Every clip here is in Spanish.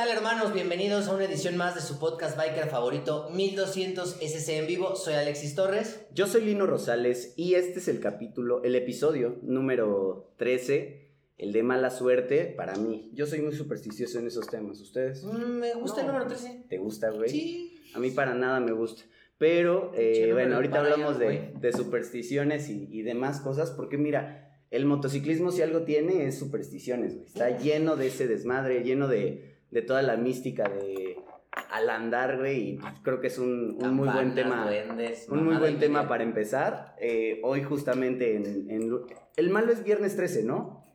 tal hermanos? Bienvenidos a una edición más de su podcast biker favorito 1200 SC en vivo. Soy Alexis Torres. Yo soy Lino Rosales y este es el capítulo, el episodio número 13, el de mala suerte para mí. Yo soy muy supersticioso en esos temas, ¿ustedes? Mm, me gusta el número 13. ¿Te gusta, güey? Sí. A mí para nada me gusta. Pero, eh, bueno, ahorita hablamos de supersticiones y, y demás cosas, porque mira, el motociclismo si algo tiene es supersticiones, güey. Está lleno de ese desmadre, lleno de, de toda la mística de al andar, güey, y pues, creo que es un, un muy buen tema. duendes, Un muy buen tema para empezar. Eh, hoy justamente en, El malo es viernes 13, ¿no?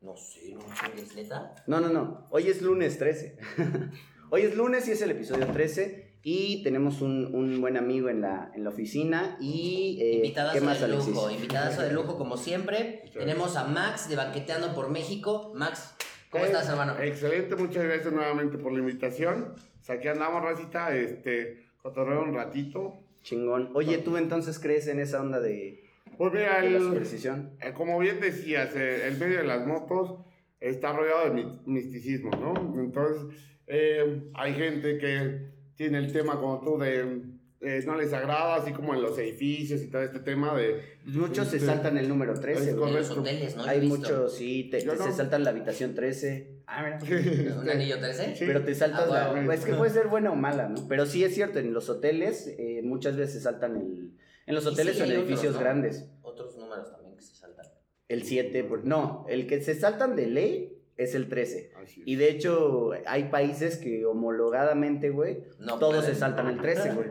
No sé, no chingues, neta. No, no, no. Hoy es lunes 13. hoy es lunes y es el episodio 13. Y tenemos un, un buen amigo en la, en la oficina. Y. eh, Invitadazo ¿Qué más, de Alexis? lujo, invitadazo de lujo como siempre. Muchas Tenemos a Max de Banqueteando por México. Max, ¿cómo Eh, estás, hermano? Excelente, muchas gracias nuevamente por la invitación. O sea, aquí andamos, racita, este, cotorreo un ratito. Chingón. Oye, ¿tú entonces crees en esa onda de, Pues mira, de la el- superstición? eh, como bien decías, eh, el medio de las motos está rodeado de mi- misticismo, ¿no? Entonces, eh, hay gente que tiene el tema como tú de eh, no les agrada, así como en los edificios y todo este tema de... Muchos se Este, saltan el número 13, es güey. En los hoteles, ¿no? Hay visto. muchos, sí, te, se saltan la habitación 13. Ah, mira. ¿Un anillo 13? Sí. Pero te saltas Ah, la... Es que puede ser buena o mala, ¿no? Pero sí es cierto, en los hoteles eh, muchas veces saltan el... En los hoteles sí, o en hay otros, edificios ¿no? grandes. Otros números también que se saltan. El 7, por- no, el que se saltan de ley es el 13. así es. Y de hecho, hay países que homologadamente, güey, No todos pueden. se saltan el 13, güey.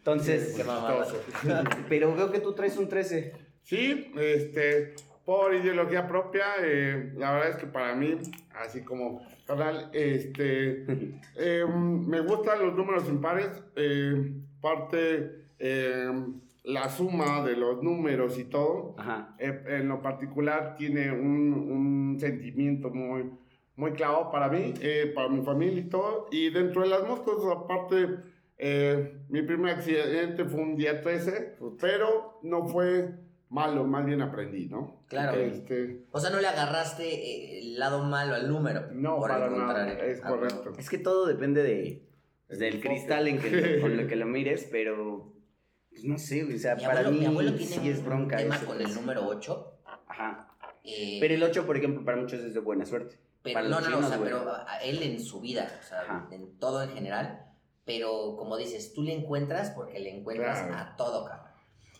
Entonces. Chistoso. pero veo que tú traes un 13. Sí, este, por ideología propia, eh, la verdad es que para mí, así como carnal, este, eh, me gustan los números impares, eh, parte eh, la suma de los números y todo, Ajá. eh, en lo particular tiene un, un sentimiento muy, muy claro para mí, eh, para mi familia y todo, y dentro de las motos, aparte, eh, mi primer accidente fue un día 13, pero no fue malo, más bien aprendí, ¿no? Claro. Este, O sea, no le agarraste eh, el lado malo al número. no, por para el nada, contrario. es Ah, correcto. Es que todo depende de, El del enfoque. cristal en que, con el que lo mires, pero pues no sé, güey, o sea, Mi para abuelo, mí mi abuelo tiene sí es bronca un tema eso, con pues. el número 8. Ajá. eh, Pero el 8, por ejemplo, para muchos es de buena suerte. pero- para no, no, o sea, pero él en su vida, o sea, Ajá. en todo en general. Pero como dices, tú le encuentras porque le encuentras Claro. a todo, cabrón.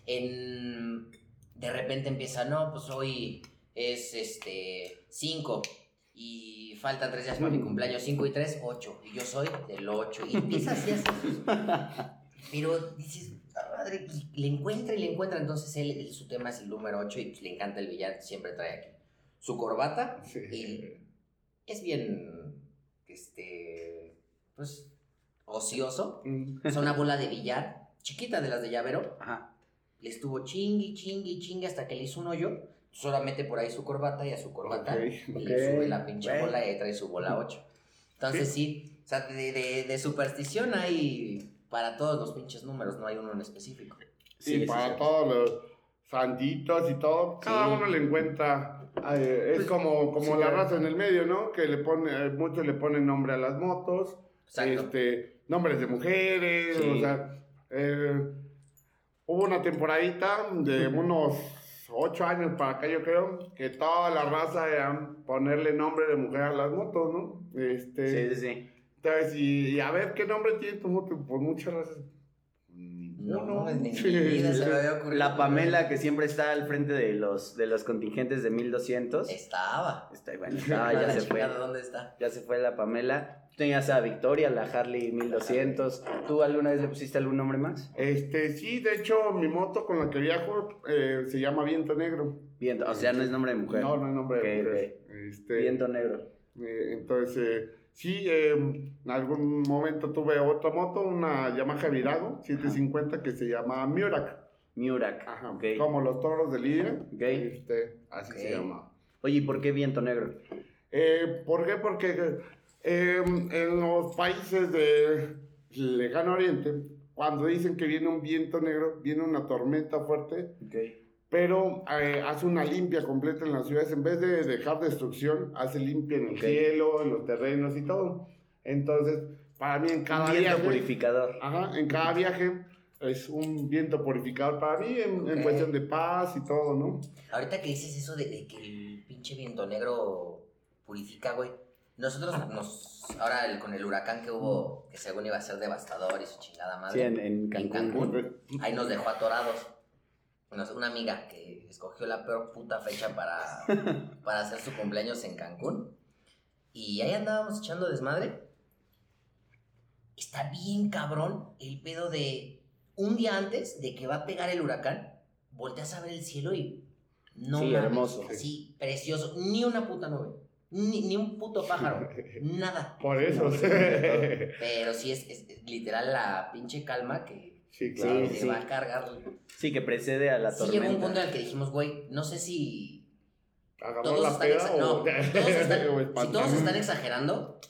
En, de repente empieza, no, pues hoy es este 5 y faltan 3 días para mi Mm. cumpleaños, 5 y 3, 8. Y yo soy del 8. Y empieza así a hacer sus- Pero dices, "Ah, madre, le encuentra y le encuentra. Entonces él, él- su tema es el número 8 y le encanta el billar, siempre trae aquí su corbata. Sí. Y es bien, este, pues, ocioso. Mm, Es una bola de billar, chiquita de las de llavero. Ajá. Le estuvo chingui, chingui, chingui hasta que le hizo un hoyo. Solamente por ahí su corbata y a su corbata. Ok, y ok, le sube la pinche bueno. bola y trae su bola 8. Entonces sí, o sea, de, de- de superstición hay para todos los pinches números, no hay uno en específico. Sí, para sí. todos los santitos y todo, cada uno le encuentra, eh, es Pues, como, como sí, la claro. raza en el medio, ¿no? Que le pone, eh, muchos le ponen nombre a las motos, Exacto. este, nombres de mujeres, Sí. o sea, eh, hubo una temporadita de unos ocho años para acá, yo creo, que toda la raza era ponerle nombre de mujer a las motos, ¿no? Este, Sí, sí, sí. entonces, y, y a ver qué nombre tiene tu moto, por muchas razas. No, ninguno. en mi Sí. vida se me había ocurrido. La Pamela que siempre está al frente de los, de los contingentes de 1200. Estaba. Está, bueno, estaba, ya se fue. ¿Dónde está? Ya se fue la Pamela. Tú tenías a Victoria, la Harley 1200. ¿Tú alguna vez le pusiste algún nombre más? Este, sí, de hecho, mi moto con la que viajo eh, se llama Viento Negro. Viento, o sea, no es nombre de mujer. No, no es nombre de mujer. Este, Viento negro. eh, entonces, eh, sí, eh, en algún momento tuve otra moto, una Yamaha Virago 750 que se llama Murak. Murak. Ajá, ok. como los toros de Lidia. Este, así se llama. Oye, ¿y por qué viento negro? Eh, ¿Por qué? Porque eh, en los países de lejano oriente, cuando dicen que viene un viento negro, viene una tormenta fuerte, Ok. Pero eh, hace una limpia completa en las ciudades. En vez de dejar destrucción, hace limpia en el Ok. cielo, en los terrenos y todo. Entonces, para mí en cada Un viento viaje... purificador. Ajá, en cada viaje es un viento purificador para mí en, en Ok. cuestión de paz y todo, ¿no? Ahorita que dices eso de, de que el pinche viento negro purifica, güey. Nosotros nos. Ahora el- con el huracán que hubo, que según iba a ser devastador y su chingada madre. Sí, en, en En Cancún. Cancún. Ahí nos dejó atorados. Nos- Una amiga que escogió la peor puta fecha para, para hacer su cumpleaños en Cancún. Y ahí andábamos echando desmadre. Está bien cabrón el pedo de un día antes de que va a pegar el huracán, volteas a ver el cielo y no Sí, mames, hermoso. así precioso, ni una puta nube, ni, ni un puto pájaro, nada. Por eso. No, Pero sí es, es literal la pinche calma que sí, claro. te Sí, va a cargar. Sí, que precede a la Sí tormenta. llegó un punto en el que dijimos, güey, no sé si ¿Agarró todos la están, peda o...? no, todos están- si todos están exagerando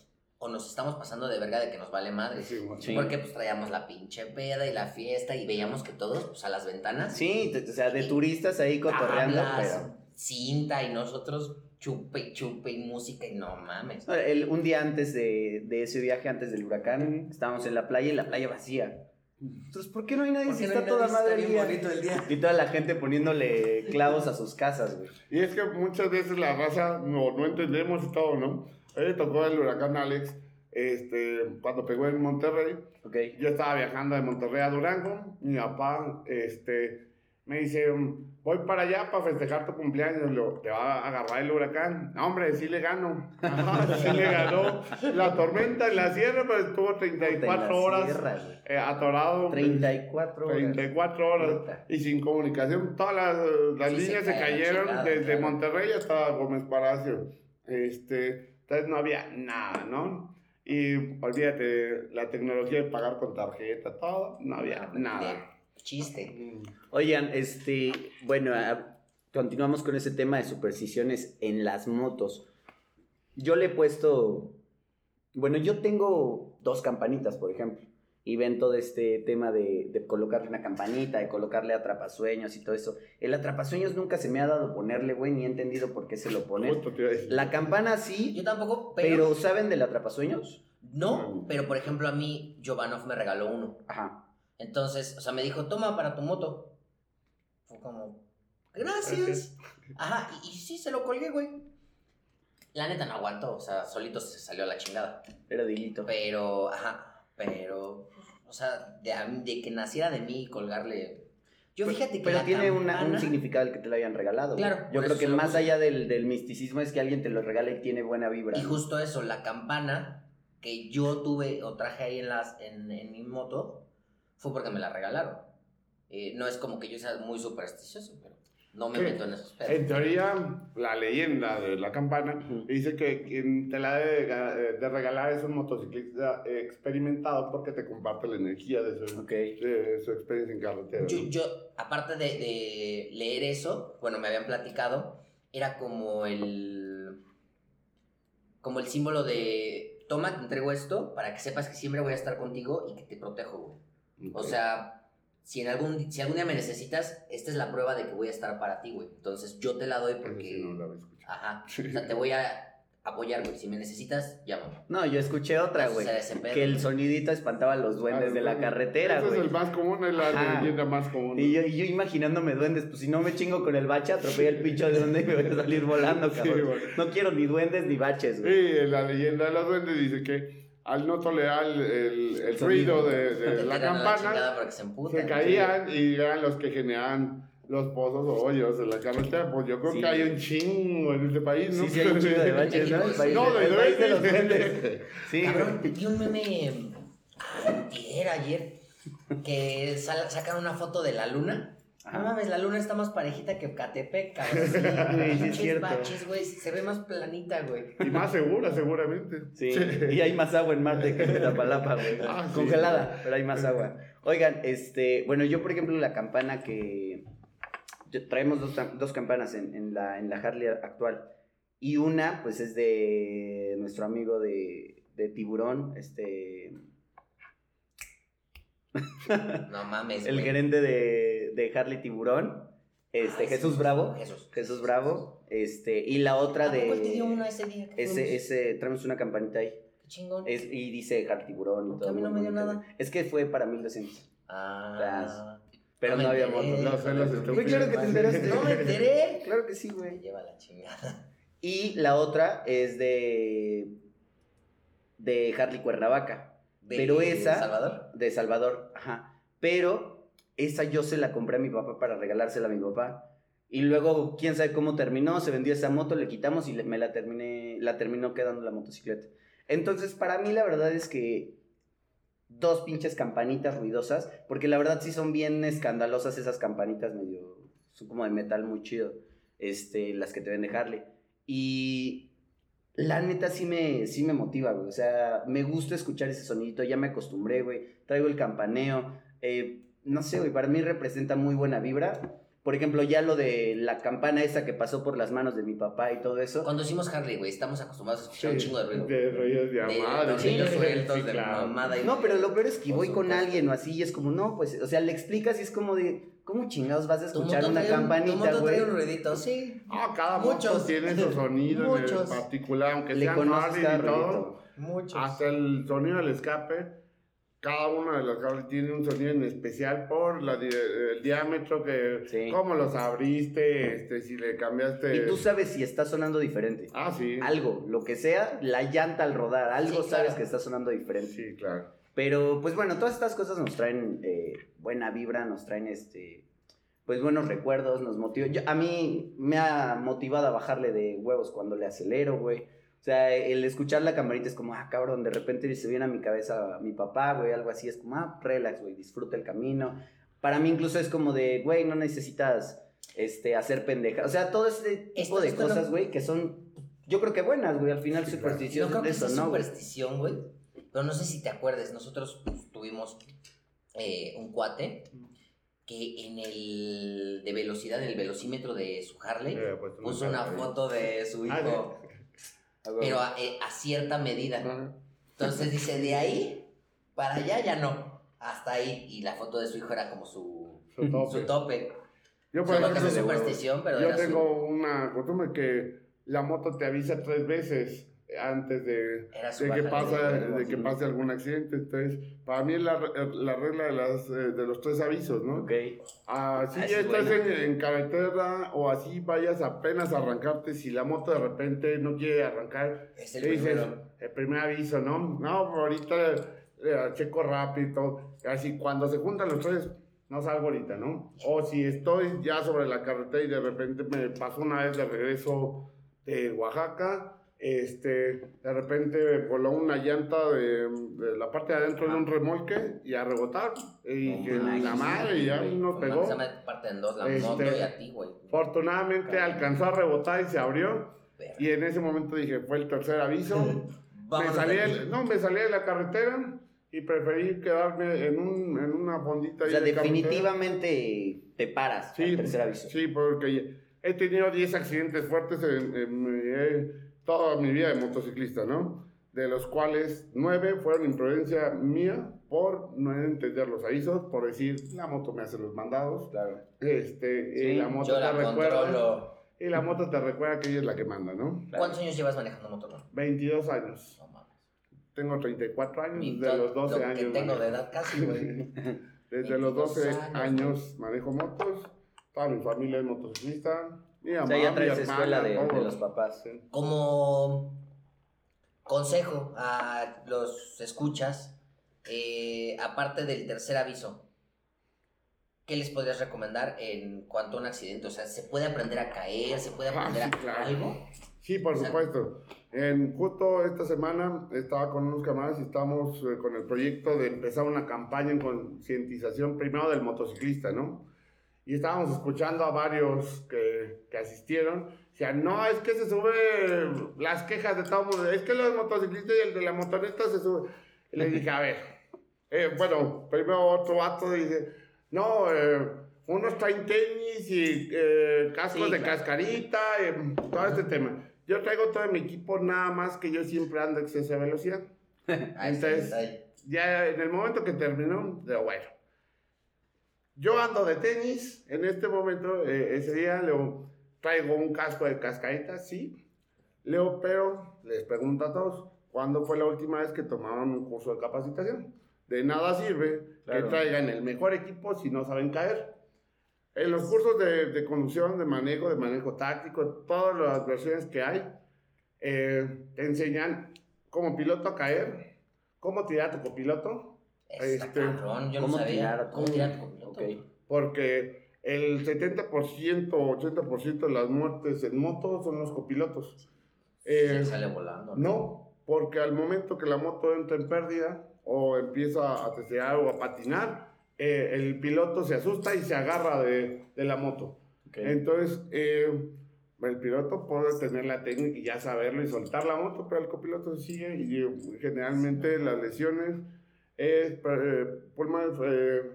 o nos estamos pasando de verga de que nos vale madre. Sí. Sí. Porque pues traíamos la pinche peda y la fiesta y veíamos que todos, pues a las ventanas, Sí, o sea, de turistas ahí cotorreando, tablas, pero... cinta y nosotros chupe y chupe y música y no mames. El- un día antes de, de ese viaje, antes del huracán, estábamos en la playa y la playa vacía. Entonces, ¿por qué no hay nadie si está toda madre el día? el día. Y toda la gente poniéndole clavos a sus casas, güey. Y es que muchas veces la raza no, no entendemos y todo, ¿no? A mí me tocó el huracán Alex, este, cuando pegó en Monterrey. Ok. Yo estaba viajando de Monterrey a Durango. Mi papá, este, me dice, voy para allá para festejar tu cumpleaños. Lo, te va a agarrar el huracán. No, hombre, sí le gano. Ajá, sí le ganó. La tormenta en la sierra, pues estuvo 34 De la horas sierra, eh, atorado. 34 horas. 34 horas y sin comunicación. Todas las, las Sí, se líneas se, cae cayeron desde claro. Monterrey hasta Gómez Palacio. Este, entonces no había nada, ¿no? Y olvídate, la tecnología de pagar con tarjeta, todo, no había nada. Chiste. Oigan, este, bueno, a- continuamos con ese tema de supersticiones en las motos. Yo le he puesto, bueno, yo tengo dos campanitas, por ejemplo, y ven todo este tema de, de colocarle una campanita, de colocarle atrapasueños y todo eso. El atrapasueños nunca se me ha dado ponerle, güey, ni he entendido por qué se lo ponen. La campana Yo sí, tampoco, pero, pero ¿saben del atrapasueños? no, pero por ejemplo a mí Giovanov me regaló uno. Ajá. Entonces, o sea, me dijo, toma para tu moto. Fue como, gracias. Ajá, y, y sí, se lo colgué, güey. La neta no aguantó, o sea, solito se salió a la chingada. Era dilito. Pero, ajá, pero, o sea, de, de que naciera de mí colgarle. Yo fíjate que Pero la tiene una- un significado el que te lo hayan regalado. güey. Claro, Yo creo que más allá del, del misticismo es que alguien te lo regala y tiene buena vibra. Y justo eso, la campana que yo tuve o traje ahí en, las, en, en mi moto fue porque me la regalaron. Eh, no es como que yo sea muy supersticioso, pero no me meto en esos En pedos. teoría, la leyenda de la campana dice que quien te la debe de, de regalar es un motociclista experimentado porque te comparte la energía de su, Ok. de su experiencia en carretera. Yo, aparte de, de leer eso, bueno, me habían platicado, era como el. como el símbolo de. Toma, te entrego esto para que sepas que siempre voy a estar contigo y que te protejo, güey. O sea, si, en algún, si algún día me necesitas, esta es la prueba de que voy a estar para ti, güey. Entonces yo te la doy porque. sí no escuchado. Ajá. O sea, te voy a apoyar, güey. Si me necesitas, llámame. No, yo escuché otra, güey. Que el güey. sonidito espantaba a los duendes Ah, de la carretera, Ese es güey. el más común, es la leyenda más común. Y yo, y yo imaginándome duendes, pues si no me chingo con el bache, atropella el pincho de duende y me voy a salir volando, cabrón. güey. No quiero ni duendes ni baches, güey. Sí, la leyenda de los duendes dice que al no tolerar el, el, el ruido de, de la campana, se emputan. se caían y eran los que generaban los pozos o hoyos en la carretera. Pues yo creo Sí. que hay un chingo en este país, ¿no? Sí, sí, hay un chingo de baches, ¿no? País, No, de de los duendes. Sí, Cabrón, güey. vi un meme antier, ayer, que sal- sacan una foto de la luna. Ajá. No mames, la luna está más parejita que Catepec, cabrón. Sí, güey, sí es cierto. baches, güey. Se ve más planita, güey. Y más segura, seguramente. Sí, y hay más agua en Marte que en Iztapalapa, güey. Ah, sí. Congelada, pero hay más agua. Oigan, este, bueno, yo por ejemplo la campana que yo- traemos dos, dos campanas en, en la, en la Harley actual y una pues es de nuestro amigo de, de tiburón, este, No mames, el güey. gerente de, de Harley Tiburón, este Ay, Jesús sí. Bravo, Jesús. Jesús Bravo, este y la otra ¿A poco él te dio de una ese día? ese fuimos? ese traemos una campanita ahí. Qué chingón. Es, y dice dejar tiburón y ¿Por qué todo. a mí no me dio nada? Es que fue para 1200. Ah. Pero No había motos. No sé, los Güey, estúpidos. claro que te enteraste. No me enteré. Claro que sí, güey. lleva la chingada. Y la otra es de. de Harley Cuernavaca. ¿De Pero esa- Salvador? De Salvador. Ajá. Pero esa yo se la compré a mi papá para regalársela a mi papá. Y luego, quién sabe cómo terminó, se vendió esa moto, le quitamos y le- me la terminé, la terminó quedando la motocicleta. Entonces, para mí la verdad es que dos pinches campanitas ruidosas, porque la verdad sí son bien escandalosas esas campanitas medio, son como de metal muy chido, este, las que te vende Harley. Y la neta sí me, sí me motiva, güey, o sea, me gusta escuchar ese sonidito, ya me acostumbré, güey, traigo el campaneo, eh, no sé, güey, para mí representa muy buena vibra. Por ejemplo, ya lo de la campana esa que pasó por las manos de mi papá y todo eso. Cuando hicimos Harley, güey, estamos acostumbrados a escuchar un chingo de ruido. De rollos de De amada. tornillos sí, sueltos, sí, de claro. mamada. y- No, pero lo peor es que voy con alguien o así y es como, no, pues, o sea, le explicas y es como de, ¿cómo chingados vas a escuchar una trae campanita, Tu moto trae güey? un ruidito, sí. Ah, cada Muchos. moto tiene su sonido en el particular, aunque Le sean cada y todo. Muchos. Hasta el sonido del escape. Cada una de las Harley tiene un sonido en especial por la di- el diámetro que... Sí. Cómo los abriste, este, si le cambiaste... Y tú sabes si está sonando diferente. Ah, sí. Algo, lo que sea, la llanta al rodar, algo Sí, sabes claro. que está sonando diferente. Sí, claro. Pero, pues bueno, todas estas cosas nos traen eh, buena vibra, nos traen este, pues buenos recuerdos, nos motiva. Yo, a mí me ha motivado a bajarle de huevos cuando le acelero, güey. O sea, el escuchar la campanita es como, ah, cabrón, de repente se viene a mi cabeza mi papá, güey, algo así. Es como, ah, relax, güey, disfruta el camino. Para mí incluso es como de, güey, no necesitas este, hacer pendeja. O sea, todo ese tipo Esto- de esto cosas, güey, que son, yo creo que buenas, güey. Al final Sí, claro. superstición No creo que de eso, ¿no? güey? superstición, güey. Pero no sé si te acuerdes, nosotros pues, tuvimos eh, un cuate que en el de velocidad, en el velocímetro de su Harley, Eh, pues, puso una foto de su Ah, hijo, Ah, pero a, eh, a cierta medida. Entonces dice, de ahí para allá ya no, hasta ahí. Y la foto de su hijo era como su, Su tope. su tope. Yo, por ejemplo, superstición, pero yo su- tengo una costumbre que la moto te avisa tres veces antes de, de que, pasa, de- de que pase algún accidente. Entonces, para mí es la, la regla de, las, eh, de los tres avisos, ¿no? Ok. Así Ah, ya es estás en, en carretera o así vayas apenas a arrancarte, si la moto de repente no quiere arrancar, Es el ¿qué dices? primero. El primer aviso, ¿no? No, ahorita eh, checo rápido. Así, cuando se juntan los tres, no salgo ahorita, ¿no? O si estoy ya sobre la carretera y de repente me pasó una vez de regreso de Oaxaca, este, de repente voló una llanta de, de la parte de adentro de un remolque y a rebotar. Y No que la madre ya nos No, pegó. Se parte en dos, la Este, moto y a ti, güey. Afortunadamente alcanzó a rebotar y se abrió. Verga. Y en ese momento dije, fue el tercer aviso. me salí, de no, me salí de la carretera y preferí quedarme en, un, en una fondita. O sea, de carretera. definitivamente te paras Sí, al tercer aviso. Sí, porque he tenido 10 accidentes fuertes en, en mi- eh, toda mi vida de motociclista, ¿no? De los cuales 9 fueron imprudencia mía por no entender los avisos, por decir, la moto me hace los mandados. Claro. Este, Sí, y la moto te la recuerda. controlo. Y la moto te recuerda que ella es la que manda, ¿no? ¿Cuántos años llevas manejando moto, no? 22 años. No mames. Tengo 34 años, desde los 12 lo años. que tengo manejo. de edad casi, güey. Desde los 12 22 años, años manejo motos. Toda mi familia es motociclista. Mi O mamá, sea, ya mi traes hermana, escuela de, los papás. Sí. Como consejo a los escuchas, eh, aparte del tercer aviso, ¿qué les podrías recomendar en cuanto a un accidente? O sea, ¿se puede aprender a caer? ¿Se puede Ah, aprender sí, a claro. algo? Sí, por O sea- supuesto. En, justo esta semana estaba con unos camaradas y estamos eh, con el proyecto de empezar una campaña en concientización primero del motociclista, ¿no? Y estábamos escuchando a varios que, que asistieron. Decían, no, es que se sube las quejas de todo mundo. Es que los motociclistas y el de la motoneta se sube. Y le dije, a ver. eh, bueno, primero otro vato dice, no, eh, unos traen tenis y eh, cascos Sí, de claro. cascarita, todo este tema. Yo traigo todo mi equipo, nada más que yo siempre ando a exceso de velocidad. Entonces. Ya en el momento que terminó, digo, bueno. Yo ando de tenis, en este momento, eh, ese día, Leo, traigo un casco de cascarita, sí. Leo, pero les pregunto a todos, ¿cuándo fue la última vez que tomaron un curso de capacitación? De nada sirve Claro. que traigan el mejor equipo si no saben caer. En los cursos de, de conducción, de manejo, de manejo táctico, todas las versiones que hay, eh, te enseñan como piloto a caer, cómo tirar a tu copiloto, Está Este, cabrón, yo no ¿cómo sabía. tirar? ¿Cómo tirar tu copiloto? Ok. porque el 70%, 80% de las muertes en moto son los copilotos. Eh, Sí, sale volando. no, porque al momento que la moto entra en pérdida o empieza a testear o a patinar, eh, el piloto se asusta y se agarra de, de la moto. ok. Entonces, eh, el piloto puede tener la técnica y ya saberlo y soltar la moto, pero el copiloto sigue y eh, generalmente las lesiones es eh, pulmones eh,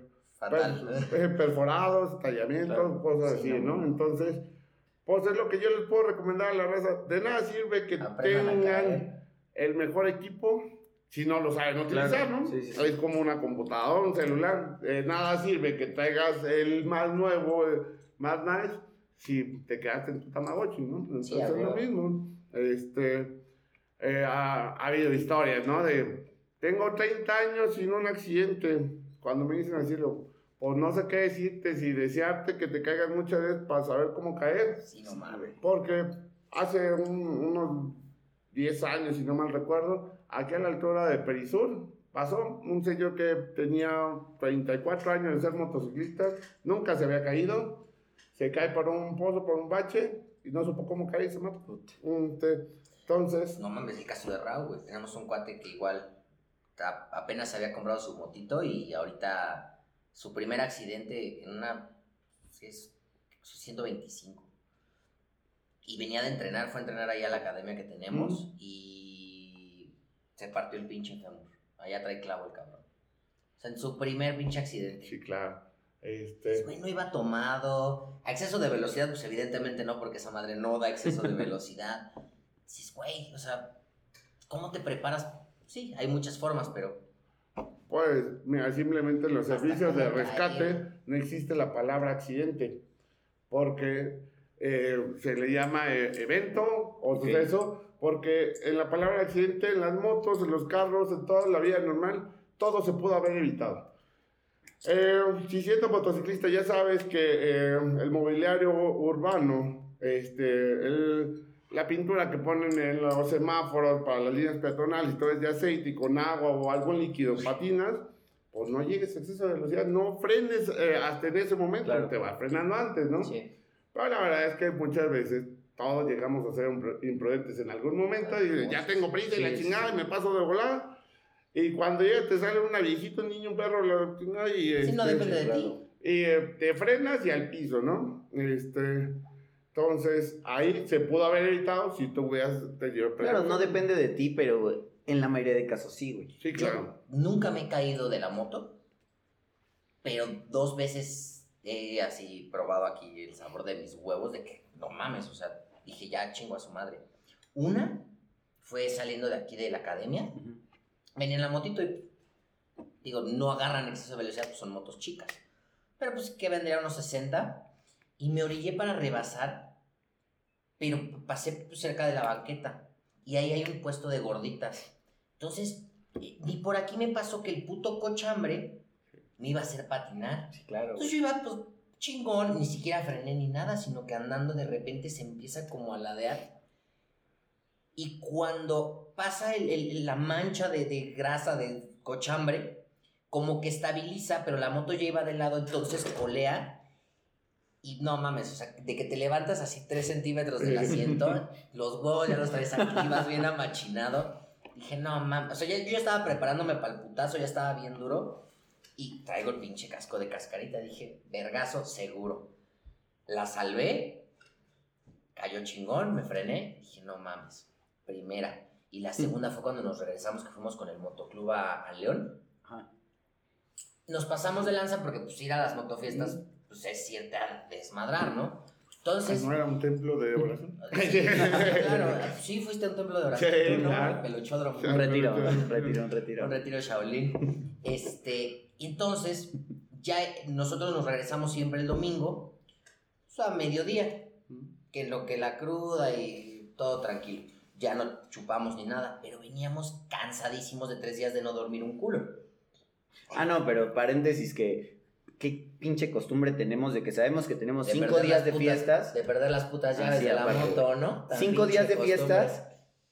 eh, perforados, tallamientos, Claro. cosas Sí, así, no. ¿no? Entonces, pues es lo que yo les puedo recomendar a la raza. De nada sirve que Aprendan tengan el mejor equipo si no lo saben utilizar, Claro. ¿no? Sí, sí. Es como una computadora, un celular. Eh, nada sirve que traigas el más nuevo, el más nice, si te quedaste en tu Tamagotchi, ¿no? Entonces es lo mismo. Este, eh, ha, ha habido historias, ¿no? De, tengo 30 años sin un accidente. Cuando me dicen así, pues no sé qué decirte, si desearte que te caigas muchas veces para saber cómo caer. Sí, no mames. Porque hace un- unos 10 años, si no mal recuerdo, aquí a la altura de Perisur, pasó un señor que tenía 34 años de ser motociclista, nunca se había caído, se cae por un pozo, por un bache, y no supo cómo caer y se mató. Puta. Un te- Entonces, No mames, el caso de Raúl, güey. Tenemos un cuate que igual apenas había comprado su motito y ahorita su primer accidente en una. Es 125. Y venía de entrenar, fue a entrenar ahí a la academia que tenemos y se partió el pinche fémur. Allá trae clavo el cabrón. O sea, en su primer pinche accidente. sí, claro. Este, güey, no iba tomado. A exceso de velocidad, pues evidentemente no, porque esa madre no da exceso de velocidad. Dices, güey, o sea, ¿cómo te preparas? Sí, hay muchas formas, pero Pues, mira, simplemente en los servicios de rescate no existe la palabra accidente, porque eh, se le llama eh, evento o suceso, porque en la palabra accidente, en las motos, en los carros, en toda la vida normal, todo se pudo haber evitado. Eh, si siendo motociclista ya sabes que eh, el mobiliario urbano, este, el- la pintura que ponen en los semáforos para las líneas peatonales, todo es de aceite y con agua o algún líquido patinas, pues no llegues a exceso de velocidad, no frenes eh, hasta en ese momento, Claro. te vas frenando antes, ¿no? sí. Pero la verdad es que muchas veces todos llegamos a ser impru- imprudentes en algún momento y ya tengo prisa y la Sí, chingada sí. y me paso de volada. Y cuando llega te sale una viejita, un niño, un perro, la chingada y, Sí, no este, depende de ti. y eh, te frenas y al piso, ¿no? Este, entonces ahí se pudo haber evitado si tú hubieras tenido Claro, no depende de ti, pero en la mayoría de casos sí, güey. Sí, claro. Nunca me he caído de la moto, pero dos veces he así probado aquí el sabor de mis huevos, de que no mames, o sea, dije ya chingo a su madre. Una fue saliendo de aquí de la academia, venía en la motito y digo, no agarran exceso de velocidad, pues son motos chicas. Pero pues que vendría unos 60 y me orillé para rebasar, pero pasé cerca de la banqueta y ahí hay un puesto de gorditas. Entonces, eh, ni por aquí me pasó que el puto cochambre me iba a hacer patinar. Sí, claro. Entonces yo iba pues chingón, ni siquiera frené ni nada, sino que andando de repente se empieza como a ladear. Y cuando pasa el- el- la mancha de, de grasa de cochambre, como que estabiliza, pero la moto ya iba de lado, entonces colea. Y no mames, o sea, de que te levantas así 3 centímetros del asiento, los huevos ya los traes aquí, vas bien amachinado. Dije, no mames, o sea, yo ya estaba preparándome para el putazo, ya estaba bien duro. Y traigo el pinche casco de cascarita. Dije, vergazo, seguro. La salvé. Cayó chingón, me frené. Dije, no mames. Primera. Y la segunda fue cuando nos regresamos, que fuimos con el motoclub a, a León. Ajá. Nos pasamos de lanza porque, pues, ir a las motofiestas, pues, es irte a desmadrar, ¿no? Entonces... ¿No era un templo de oración? Sí, claro, sí fuiste a un templo de oración, Sí, ¿no? claro. El peluchódromo. Un retiro, un retiro, un retiro. Un retiro Shaolin. Este, y entonces, ya nosotros nos regresamos siempre el domingo, o sea, a mediodía, que en lo que la cruda y todo tranquilo. ya no chupamos ni nada, pero veníamos cansadísimos de tres días de no dormir un culo. Ah, no, pero paréntesis que qué pinche costumbre tenemos de que sabemos que tenemos De cinco perder días las de putas- fiestas, De perder las putas Ah, llaves de la aparte. moto, ¿no? Tan cinco días de fiestas,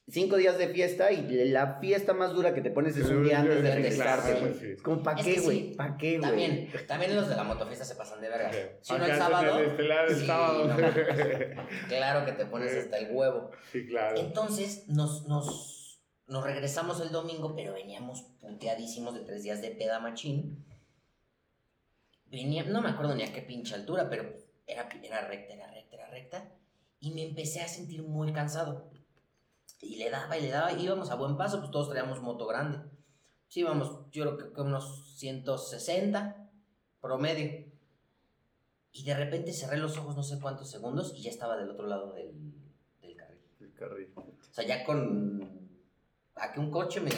cinco días de fiesta y la fiesta más dura que te pones es un día antes de claro, güey. sí. Es como, ¿pa' qué, güey? sí, ¿Pa' qué, güey? También, también los de la motofiesta se pasan de verga. Si no Acá el sábado, El estelar el sí, sábado. no. claro que te pones hasta el huevo. sí, claro. Entonces nos, nos, nos regresamos el domingo, pero veníamos puteadísimos de tres días de peda machín. Venía, no me acuerdo ni a qué pinche altura, pero era, era recta, era recta, era recta. Y me empecé a sentir muy cansado. Y le daba y le daba, íbamos a buen paso, pues todos traíamos moto grande. Sí, íbamos, yo creo que con unos 160 promedio. Y de repente cerré los ojos no sé cuántos segundos y ya estaba del otro lado del, del carril. El carril. O sea, ya con. A que un coche me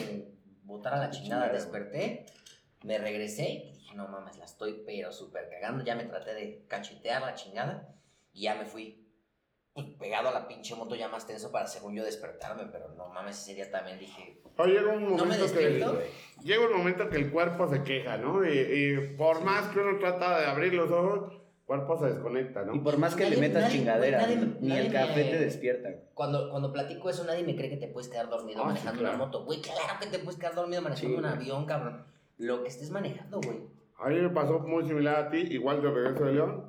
botara la chingada, desperté, me regresé y no mames, la estoy pero súper cagando. Ya me traté de cachetear la chingada y ya me fui pues, pegado a la pinche moto ya más tenso para según yo despertarme, pero no mames, ese día también dije, Oye, llega un no me momento que llega un momento que el cuerpo se queja, ¿no? Y, y por más que uno trata de abrir los ojos, el cuerpo se desconecta, Y ¿no? por más que Nadie- le metas nadie- chingadera, nadie me- ni nadie el café me- te despierta. Cuando, cuando platico eso, nadie me cree que te puedes quedar dormido Ah, sí, manejando claro. una moto. Güey, claro que te puedes quedar dormido manejando Sí, un güey. avión, cabrón. Lo que estés manejando, güey. A mí me pasó muy similar a ti, igual de regreso de León.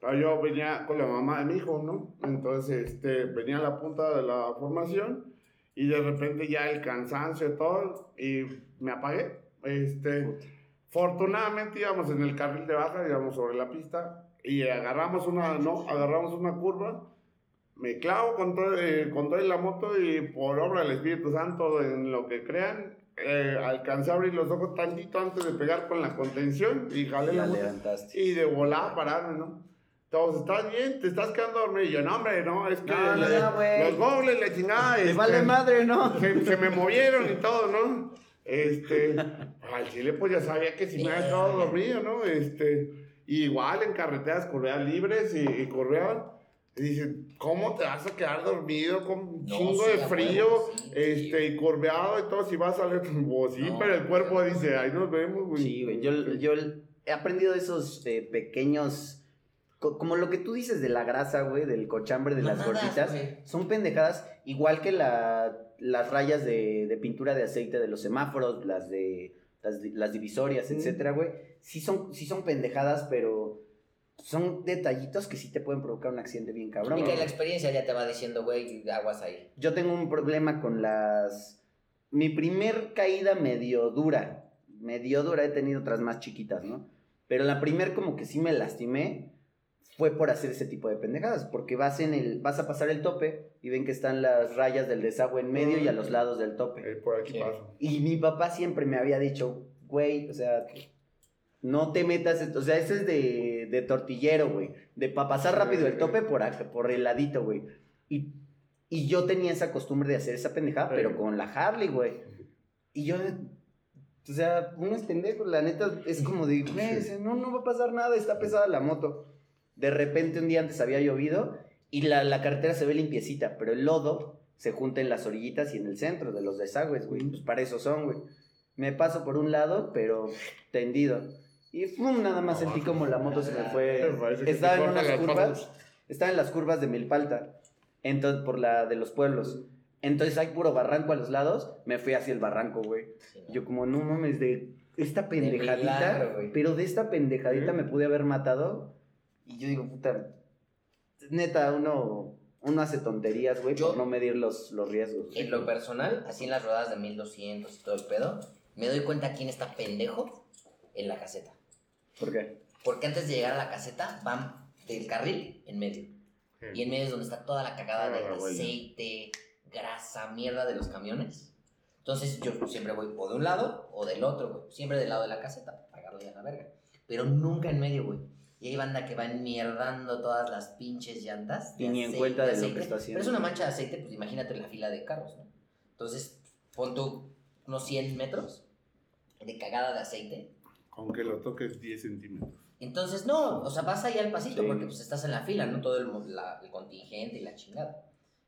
Yo venía con la mamá de mi hijo, ¿no? Entonces, este, venía a la punta de la formación y de repente ya el cansancio y todo, y me apagué. Este, afortunadamente íbamos en el carril de baja, íbamos sobre la pista y agarramos una, no, agarramos una curva. Me clavo con todo, eh, con toda la moto y por obra del Espíritu Santo, en lo que crean, eh, alcancé a abrir los ojos tantito antes de pegar con la contención y jalé la. Y de volada pararme, ¿no? Todos, ¿estás bien? ¿Te estás quedando dormido? Y yo, no, hombre, no, es que No, no, le- no, güey. los gobles, la chingada. Te este, vale madre, ¿no? Se, se me movieron y todo, ¿no? Este, al chile, pues ya sabía que si me había quedado dormido, ¿no? Este, igual en carreteras curveas libres y, y. Y dicen, ¿cómo te vas a quedar dormido con un No, chingo sí, de frío? sí, este, y curveado y todo, si vas a salir, pues sí, No, pero el cuerpo no. dice, ahí nos vemos, güey. Sí, güey. Yo, yo he aprendido esos eh, pequeños. co- Como lo que tú dices de la grasa, güey, del cochambre, de las gorditas. güey. Son pendejadas, igual que la, las rayas de, de pintura de aceite de los semáforos, las de las, las divisorias, Mm. etcétera, güey. Sí son, sí son pendejadas, pero son detallitos que sí te pueden provocar un accidente bien cabrón. Y que la experiencia ya te va diciendo, güey, aguas ahí. Yo tengo un problema con las... Mi primer caída medio dura, medio dura, he tenido otras más chiquitas, ¿no? Pero la primer como que sí me lastimé fue por hacer ese tipo de pendejadas, porque vas en el vas a pasar el tope y ven que están las rayas del desagüe en medio y a los lados del tope. Eh, por aquí Sí. paso. Y mi papá siempre me había dicho, güey, o sea, no te metas, o sea, ese es de, de tortillero, güey, de para pasar rápido el tope por, acá, por el ladito, güey. Y, y yo tenía esa costumbre de hacer esa pendejada, pero con la Harley, güey. Y yo, o sea, uno es pendejo, la neta, es como de, güey, no, no va a pasar nada, está pesada la moto. De repente un día antes había llovido y la, la carretera se ve limpiecita, pero el lodo se junta en las orillitas y en el centro de los desagües, güey. Pues para eso son, güey. Me paso por un lado, pero tendido. Y ¡fum! nada más sentí como la moto se me fue. Estaba en unas curvas, estaba en las curvas de Milpalta, entonces por la de los pueblos. Entonces hay puro barranco a los lados, me fui hacia el barranco, güey. Yo como, no mames, de esta pendejadita, pero de esta pendejadita me pude haber matado. Y yo digo, puta, neta, uno, uno hace tonterías, güey, por no medir los, los riesgos. En lo personal, así en las rodadas de 1200 y todo el pedo, me doy cuenta quién está pendejo en la caseta. ¿Por qué? Porque antes de llegar a la caseta van del carril en medio. Y en medio es donde está toda la cagada Ah, de güey. aceite, grasa, mierda de los camiones. Entonces yo siempre voy o de un lado o del otro, güey. Siempre del lado de la caseta, para pagarle a la verga. Pero nunca en medio, güey. Y hay banda que va enmierdando todas las pinches llantas. Y ni en cuenta de lo que aceite. está haciendo. Pero es una mancha de aceite, pues imagínate la fila de carros, ¿no? Entonces, pon tú unos 100 metros de cagada de aceite. Aunque lo toques 10 centímetros. Entonces, no, o sea, vas ahí al pasito Sí. porque pues estás en la fila, ¿no? Todo el, la- el contingente y la chingada.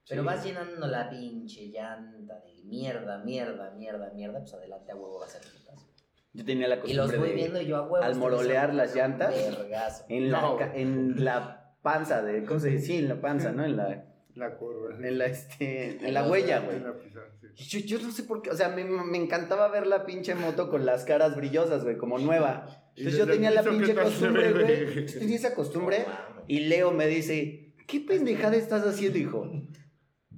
Pero Sí. vas llenando la pinche llanta de mierda, mierda, mierda, mierda, pues adelante a huevo va a ser putazo. Yo tenía la Y costumbre los voy de viendo y yo a huevo. al morolear las llantas, vergazo. en la, No. en la panza de, ¿cómo se dice? Sí, en la panza, ¿no? En la, La curva. en la, este, en la huella, güey. En la pizarra, sí. Yo, yo no sé por qué, o sea, me, me encantaba ver la pinche moto con las caras brillosas, güey, como nueva. Entonces yo tenía la piso, ¿qué pinche costumbre, güey. Yo tenía esa costumbre y Leo me dice, ¿qué pendejada estás haciendo, hijo?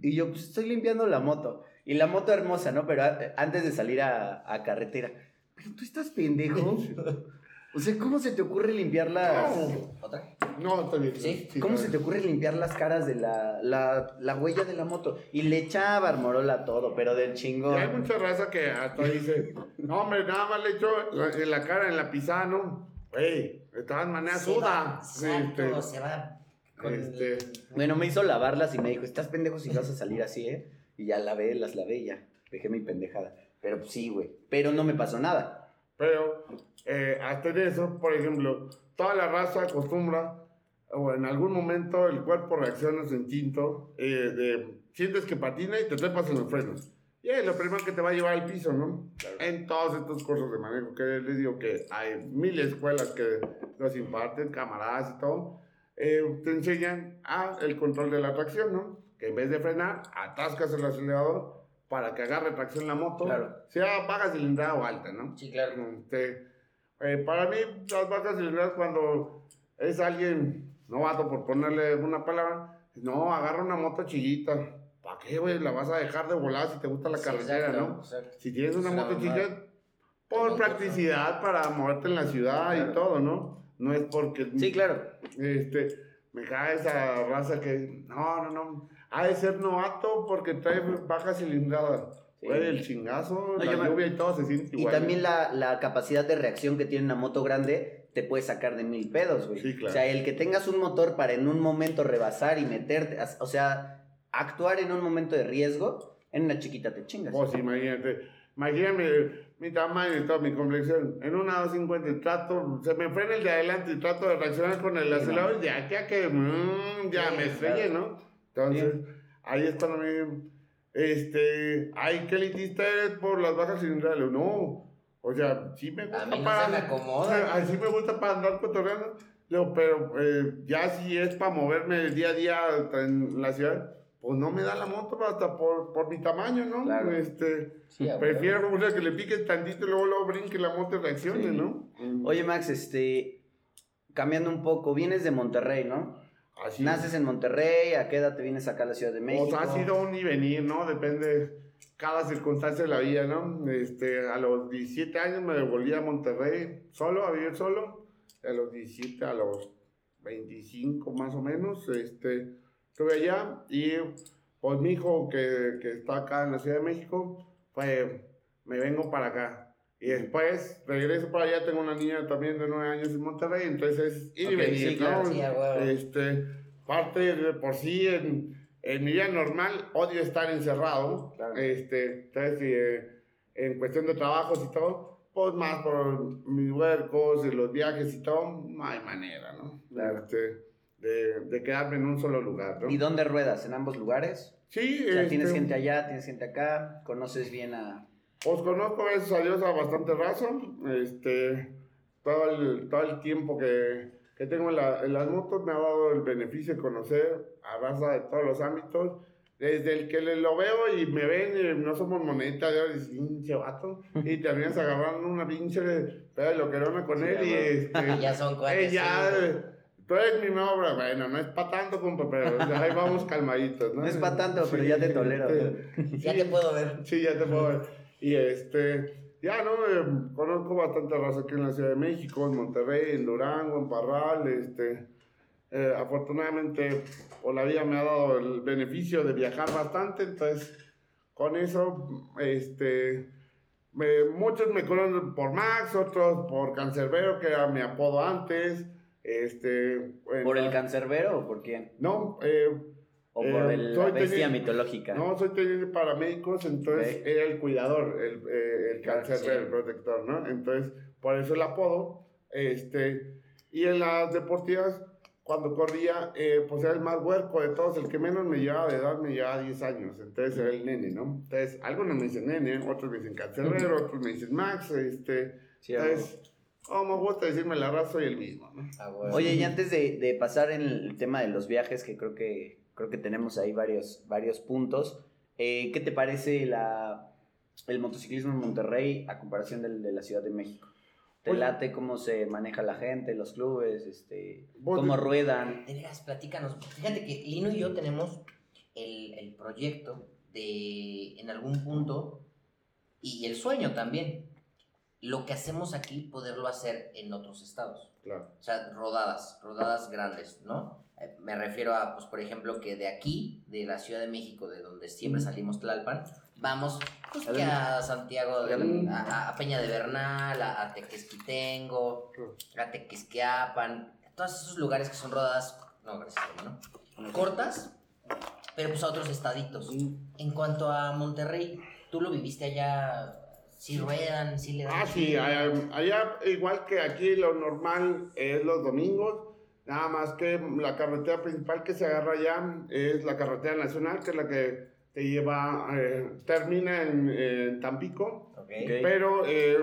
Y yo, pues estoy limpiando la moto. Y la moto hermosa, ¿no? Pero a- antes de salir a, a carretera. Pero tú estás pendejo. O sea, ¿cómo se te ocurre limpiar las... No, está bien. ¿Sí? ¿Cómo se te ocurre limpiar las caras de la, la, la huella de la moto? Y le echaba armorola todo, pero del Y hay chingón. mucha raza que hasta dice, no, hombre, nada más le echó la- en la cara, en la pisada, ¿no? Güey, de todas maneras Se suda. va, Este, se va con este, Bueno, me hizo lavarlas y me dijo, estás pendejo si vas a salir así, ¿eh? Y ya lavé, las lavé y ya. Dejé mi pendejada. Pero pues, sí, güey. Pero no me pasó nada. Pero eh, hasta en eso, por ejemplo, toda la raza acostumbra, o en algún momento el cuerpo reacciona a su instinto, eh, de, sientes que patina y te trepas en los frenos. Y es lo primero que te va a llevar al piso, ¿no? En todos estos cursos de manejo, que les digo que hay mil escuelas que los imparten, camaradas y todo, eh, te enseñan a el control de la tracción, ¿no? Que en vez de frenar, atascas el acelerador para que agarre tracción la moto, Claro. sea baja cilindrada o alta, ¿no? Sí, claro. Este, eh, para mí, las vacas cilindradas, cuando es alguien novato, por ponerle una palabra, no, agarra una moto chiquita. ¿Para qué, güey? La vas a dejar de volar si te gusta la Sí, carretera, exacto, ¿no? exacto. Si tienes una moto chiquita, por practicidad para moverte en la ciudad Claro. y todo, ¿no? No es porque... Sí, claro. Este, me cae esa raza que, no, no, no, ha de ser novato porque trae baja cilindrada. Sí. Güey, el chingazo, No, la me- lluvia y todo se siente Y igual. también la, la capacidad de reacción que tiene una moto grande te puede sacar de mil pedos, güey. Sí, claro. O sea, el que tengas un motor para en un momento rebasar y meterte, o sea, actuar en un momento de riesgo, en una chiquita te chingas. Pues imagínate, imagínate mi tamaño y toda mi complexión. En una 250 trato, se me frena el de adelante y trato de reaccionar con el Sí, acelerador y ya, ya que, mm, ya Sí, me estrellé, ¿no? Entonces, ahí es cuando me este, ay, ¿qué elitista eres por las bajas cilindradas? Le digo, no, o sea, sí me gusta A mí no para... se me acomoda. Así me gusta para andar cotorreando. Pero eh, ya si es para moverme día a día en la ciudad, pues no me da la moto hasta por, por mi tamaño, ¿no? Claro. Este, Sí, prefiero que le piques tantito y luego, luego brinque la moto y reaccione, Sí. ¿no? Oye, Max, este, cambiando un poco, vienes de Monterrey, ¿no? Así Naces en Monterrey, ¿a qué edad te vienes acá a la Ciudad de México? Pues ha sido un y venir, ¿no? Depende cada circunstancia de la vida, ¿no? Este, a los 17 años me devolví a Monterrey solo, a vivir solo. A los 17, a los 25 más o menos, este, estuve allá y pues mi hijo que, que está acá en la Ciudad de México, pues me vengo para acá. Y después regreso para allá, tengo una niña también de 9 años en Monterrey, entonces es ir y venir, sí, claro, ¿no? Sí, a huevo. Este, parte de por sí en, en mi vida normal odio estar encerrado. Claro. Este, entonces, eh, en cuestión de trabajos y todo, pues más por mis huercos y los viajes y todo, no hay manera, ¿no? Claro. Este, de, de quedarme en un solo lugar, ¿no? ¿Y dónde ruedas? ¿En ambos lugares? Sí, O sea, tienes este, gente allá, tienes gente acá, conoces bien a... Pues conozco, gracias a Dios, a bastante raza. Este, todo el, todo el tiempo que, que tengo en, la- en las motos me ha dado el beneficio de conocer a raza de todos los ámbitos. Desde el que le- lo veo y me ven, y no somos moneta, ya dices, pinche vato. Y terminas agarrando una pinche peda de loquerona con Sí, él y este. Ya son eh, cuates. ya, sí, güey. eh, tú eres mi obra, bueno, no es para tanto, compa, pero o sea, ahí vamos calmaditos, ¿no? No es pa' tanto, pero ya te tolero. este, Ya sí. te puedo ver. Sí, ya te puedo ver. Y este, ya, ¿no? Eh, conozco bastante raza aquí en la Ciudad de México, en Monterrey, en Durango, en Parral, este. eh, afortunadamente, por la vida me ha dado el beneficio de viajar bastante, entonces, con eso, este. me- muchos me conocen por Max, otros por Cancerbero, que era mi apodo antes. Este. ¿Por el cancerbero o por quién? No, eh, ¿O Eh, por el- soy la bestia mitológica? no, soy de paramédicos, entonces era el cuidador, el, eh, el cáncer, sí. el protector, ¿no? Entonces, por eso el apodo. Este, y en las deportivas, cuando corría, eh, pues era el más huerco de todos, el que menos me llevaba de edad, me llevaba 10 años, entonces era el nene, ¿no? Entonces, algunos me dicen nene, otros me dicen cancerero, otros me dicen Max, este, Sí, entonces, oh, me gusta decirme la raza soy el mismo, ¿no? Ah. Oye, y antes de, de pasar en el tema de los viajes, que creo que, creo que tenemos ahí varios, varios puntos, eh, ¿qué te parece la, el motociclismo en Monterrey a comparación del de la Ciudad de México? ¿Te Pues- late cómo se maneja la gente, los clubes, este, cómo ruedan? De veras, platícanos. Fíjate que Lino y yo tenemos el, el proyecto de, en algún punto, y el sueño también, lo que hacemos aquí, poderlo hacer en otros estados. Claro. O sea, rodadas, rodadas grandes, ¿no? Eh, Me refiero a, pues, por ejemplo, que de aquí, de la Ciudad de México, de donde siempre salimos Tlalpan, vamos pues, que a Santiago, de- a, a Peña de Bernal, a, a Tequesquitengo, a Tequesquiapan, todos esos lugares que son rodadas, no, gracias, hermano, cortas, pero pues a otros estaditos. En cuanto a Monterrey, tú lo viviste allá, sí ruedan, sí le dan. Ah, sí, allá, allá, igual que aquí lo normal es los domingos, nada más que la carretera principal que se agarra allá es la carretera nacional, que es la que te lleva, eh, termina en, en Tampico, pero eh,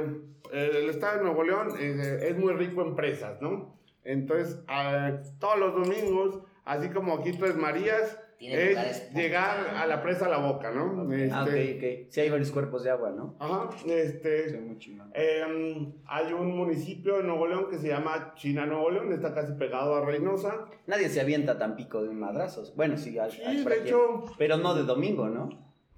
el estado de Nuevo León eh, es muy rico en presas, ¿no? Entonces, ah, todos los domingos, así como aquí Tres Marías, Tiene es llegar a la presa La Boca, ¿no? Ah, ok, Este, ok. Sí hay varios cuerpos de agua, ¿no? Ajá, este... Sí, muy. Eh, hay un municipio en Nuevo León que se llama China Nuevo León, está casi pegado a Reynosa. Nadie se avienta tan pico de un madrazo. Bueno, sí, al, Sí, al- de hecho, Pero no de domingo, ¿no?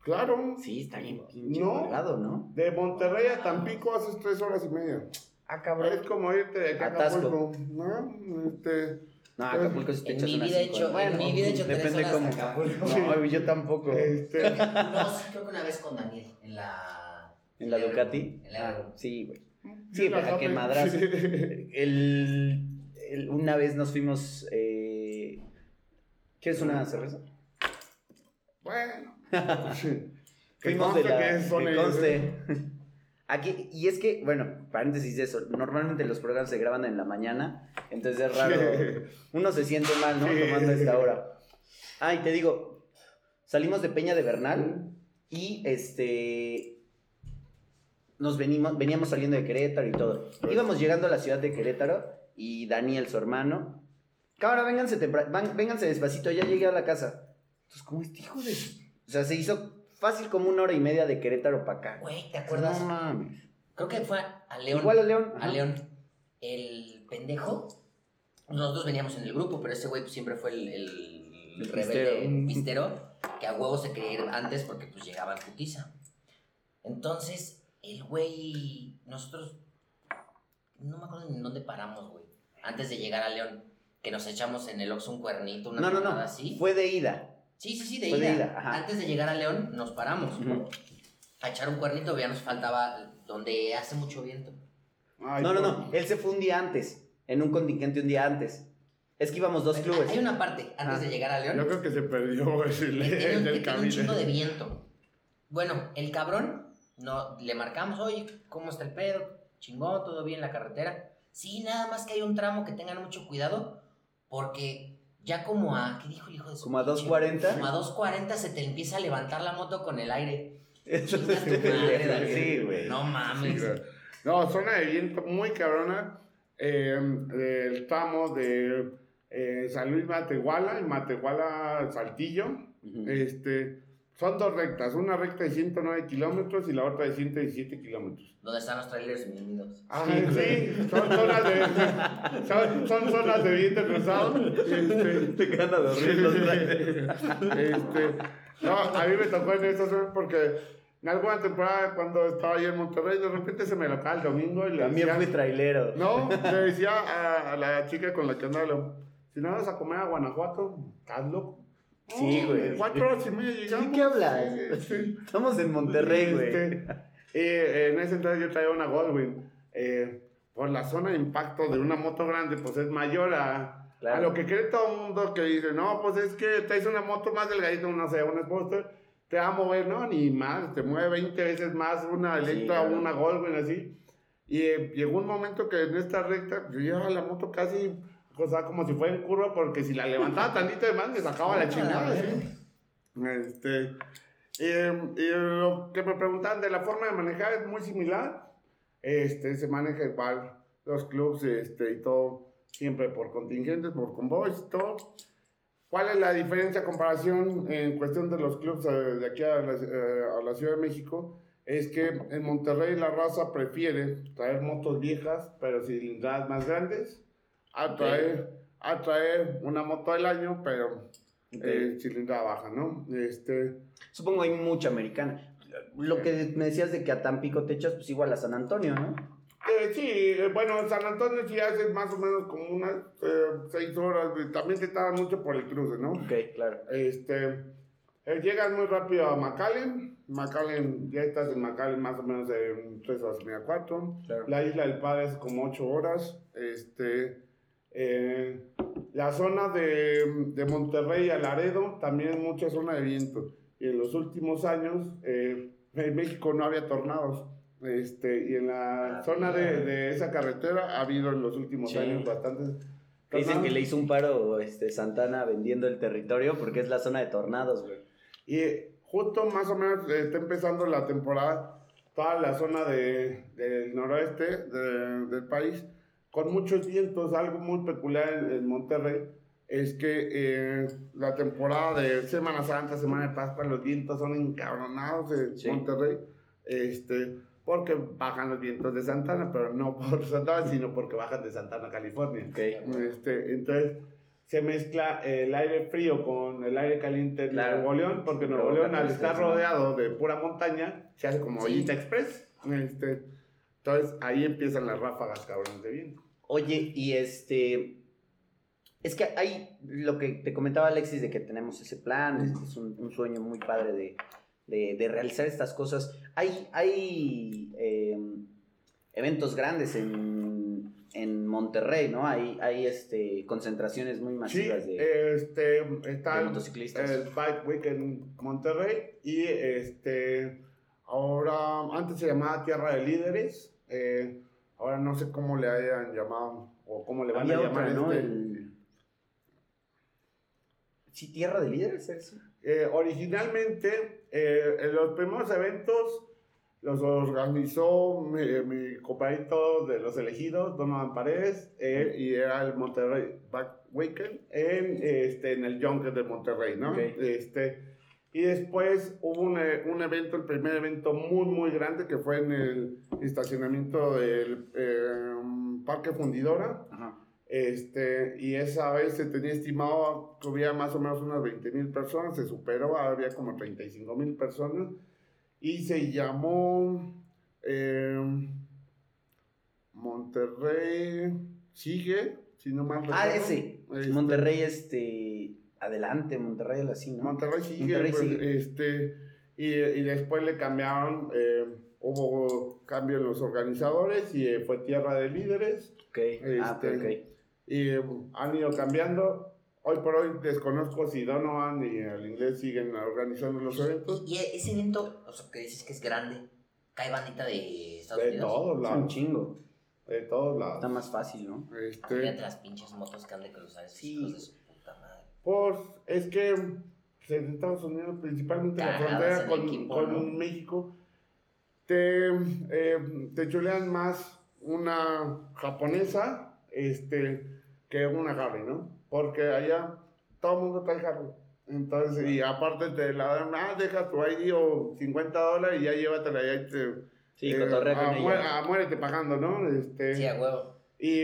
claro, Sí, está bien pinche No. colgado, ¿no? de Monterrey a Tampico haces tres horas y media. Ah, Es como irte de acá a. Acapulco, ¿no? Este, No, Acapulco sí te En echas mi vida he cinco hecho- horas. en mi vida he hecho tres depende horas cómo. Acapulco. No, yo tampoco. este, No, sí, creo que una vez con Daniel, en la... ¿En la Ducati? En la Ah, sí, güey. Sí, para que sabe. madrazo. Sí. El, el- una vez nos fuimos. Eh... ¿Quieres una cerveza? Bueno. Que Fuimos de la. que que conste. Aquí, y es que, bueno, paréntesis de eso, normalmente los programas se graban en la mañana, entonces es raro, uno se siente mal, ¿no? Tomando esta hora. Ah, y te digo, salimos de Peña de Bernal y este, nos venimos, veníamos saliendo de Querétaro y todo. Íbamos llegando a la ciudad de Querétaro y Daniel, su hermano, cámara, vénganse, van- vénganse despacito, ya llegué a la casa. Entonces, ¿cómo este hijo de...? O sea, se hizo fácil como una hora y media de Querétaro para acá. Güey, ¿te acuerdas? No mames. Creo que fue a León. Igual a León. A. León. El pendejo. Nosotros veníamos en el grupo, pero ese güey siempre fue el, el, El rebelde pistero, que a huevo se quería ir antes porque pues llegaba en putiza. Entonces, el güey, nosotros, no me acuerdo ni en dónde paramos, güey. Antes de llegar a León, que nos echamos en el Oxxo un cuernito, una No, no, no. así. Fue de ida. Sí, sí, sí, de Fue ida. de ida, ajá. Antes de llegar a León, nos paramos a echar un cuernito, ya nos faltaba donde hace mucho viento. Ay, No, no, no. Él se fue un día antes. En un contingente un día antes. Es que íbamos dos clubes. Hay una parte antes Ah. de llegar a León Yo creo que se perdió el, el un chingo de camino. viento. Bueno, el cabrón, no, le marcamos, oye, ¿cómo está el pedo? Chingón, todo bien la carretera. Sí, nada más que hay un tramo que tengan mucho cuidado, porque ya como a, ¿qué dijo el hijo de su Como a pinche- 2.40. Como a 2.40 se te empieza a levantar la moto con el aire. Eso Chinga tu madre, Daniel. Sí, güey. No Sí, mames. güey. No, zona de viento muy cabrona. eh, del tramo de eh, San Luis Matehuala y Matehuala Saltillo. Este, son dos rectas, una recta de 109 kilómetros y la otra de 117 kilómetros. ¿Dónde están los trailers bienvenidos? Ah, sí, son zonas de, son, son zonas de viento cruzado. Este, Te quedan a dormir los trailers. este, no, a mí me tocó en esta zona porque en alguna temporada cuando estaba ahí en Monterrey, de repente se me lo cae el domingo y le También decía, fui trailero. no, le decía a, a la chica con la que andaba, si no vas a comer a Guanajuato, estás loco. Sí, güey. Cuatro horas y media llegamos. qué hablas? Sí, sí. Estamos en Monterrey, güey. Este, eh, en ese entonces yo traía una Goldwing. Eh, por la zona de impacto de una moto grande, pues es mayor a, Claro. a lo que cree todo el mundo que dice, no, pues es que traes una moto más delgadita, no sé, una Sportster, te va a mover, no, ni más, te mueve 20 veces más una Sí, Electra o claro. una Goldwing así. Y eh, llegó un momento que en esta recta, yo llevaba la moto casi O sea, como si fuera en curva, porque si la levantaba tantito de más, me sacaba la chingada. ¿sí? Este, y, y lo que me preguntan de la forma de manejar es muy similar. Este, se maneja igual los clubs este, y todo, siempre por contingentes, por convoys y todo. ¿Cuál es la diferencia, comparación en cuestión de los clubs eh, de aquí a la, eh, a la Ciudad de México? Es que en Monterrey la raza prefiere traer motos viejas, pero cilindradas más grandes, a traer, a traer una moto del año, pero eh, cilindrada baja, ¿no? Este, Supongo hay mucha americana. Lo que me decías de que a Tampico te echas, pues igual a San Antonio, ¿no? Eh, sí, eh, bueno, San Antonio sí hace más o menos como unas eh, seis horas, también te tarda mucho por el cruce, ¿no? Ok, claro. Este, eh, llegas muy rápido a McAllen, McAllen, ya estás en McAllen más o menos en tres horas y media, cuatro. Claro. La isla del Padre es como ocho horas, este, eh, la zona de, de Monterrey a Laredo también es mucha zona de viento. Y en los últimos años, eh, en México no había tornados. Este, y en la Ah, zona de, de esa carretera ha habido en los últimos Sí. años bastantes. Que Dicen tornados. que le hizo un paro este, Santana vendiendo el territorio porque es la zona de tornados, güey. Y eh, justo más o menos eh, está empezando la temporada, toda la zona de, del noroeste de- del país, con muchos vientos. Algo muy peculiar en, Monterrey es que eh, la temporada de Semana Santa, Semana de Pascua, los vientos son encabronados en Sí. Monterrey. Este, porque bajan los vientos de Santana, pero no por Santana, sino porque bajan de Santana, California. Ok. Este, entonces se mezcla el aire frío con el aire caliente de Claro. Nuevo León, porque Nuevo León al estar rodeado de pura montaña, se hace como Sí. ollita express. Este, entonces ahí empiezan las ráfagas cabrones de viento. Oye, y este. Es que hay lo que te comentaba Alexis de que tenemos ese plan, es, es un, un sueño muy padre de, de- de realizar estas cosas. Hay, hay eh, eventos grandes en, en Monterrey, ¿no? Hay, hay este, concentraciones muy Sí, masivas de, este, está de motociclistas. el Bike Week en Monterrey y este, ahora, antes se llamaba Tierra de Líderes, eh, ahora no sé cómo le hayan llamado o cómo le van Había a llamar otra, ¿no? este. El- Sí, Tierra de Líderes, ¿es? Eh, originalmente, eh, en los primeros eventos los organizó mi, mi compadrito de los elegidos, Donovan Paredes, eh, y era el Monterrey Back Weekend en, este, en el Junket de Monterrey, ¿no? Ok. Este, y después hubo un, eh, un evento, el primer evento muy, muy grande, que fue en el estacionamiento del eh, Parque Fundidora. Ajá. Este, y esa vez se tenía estimado que hubiera más o menos unas 20 mil personas, se superó, había como 35 mil personas, y se llamó eh, Monterrey Sigue, si no mal Ah, recuerdo. ese. Este, Monterrey, este. Adelante, Monterrey, así, ¿no? Monterrey Sigue, Monterrey pues, Sigue. este, y, y después le cambiaron, eh, hubo cambio en los organizadores y eh, fue Tierra de Líderes. Ok. Ah, Este, ok. y eh, han ido cambiando. Hoy por hoy desconozco si Donovan y el inglés siguen organizando los eventos. Y, y ese evento, o sea, que dices que es grande, cae bandita de Estados De Unidos. todos Es un lados. chingo. De todos Está lados. más fácil, ¿no? Este, Imagínate las pinches motos que han de cruzar esos Sí. hijos de su puta madre. Pues es que en Estados Unidos, principalmente en la frontera con, equipo, con ¿no? México, te, eh, te chulean más una japonesa este, que una Harley, ¿no? Porque allá todo el mundo trae Harley. Entonces, y aparte te la dan, ah, deja tu ID o 50 dólares y ya llévatela y ahí te... Sí, eh, mué- ah, muérete pagando, ¿no? Este, Sí, a huevo. Y,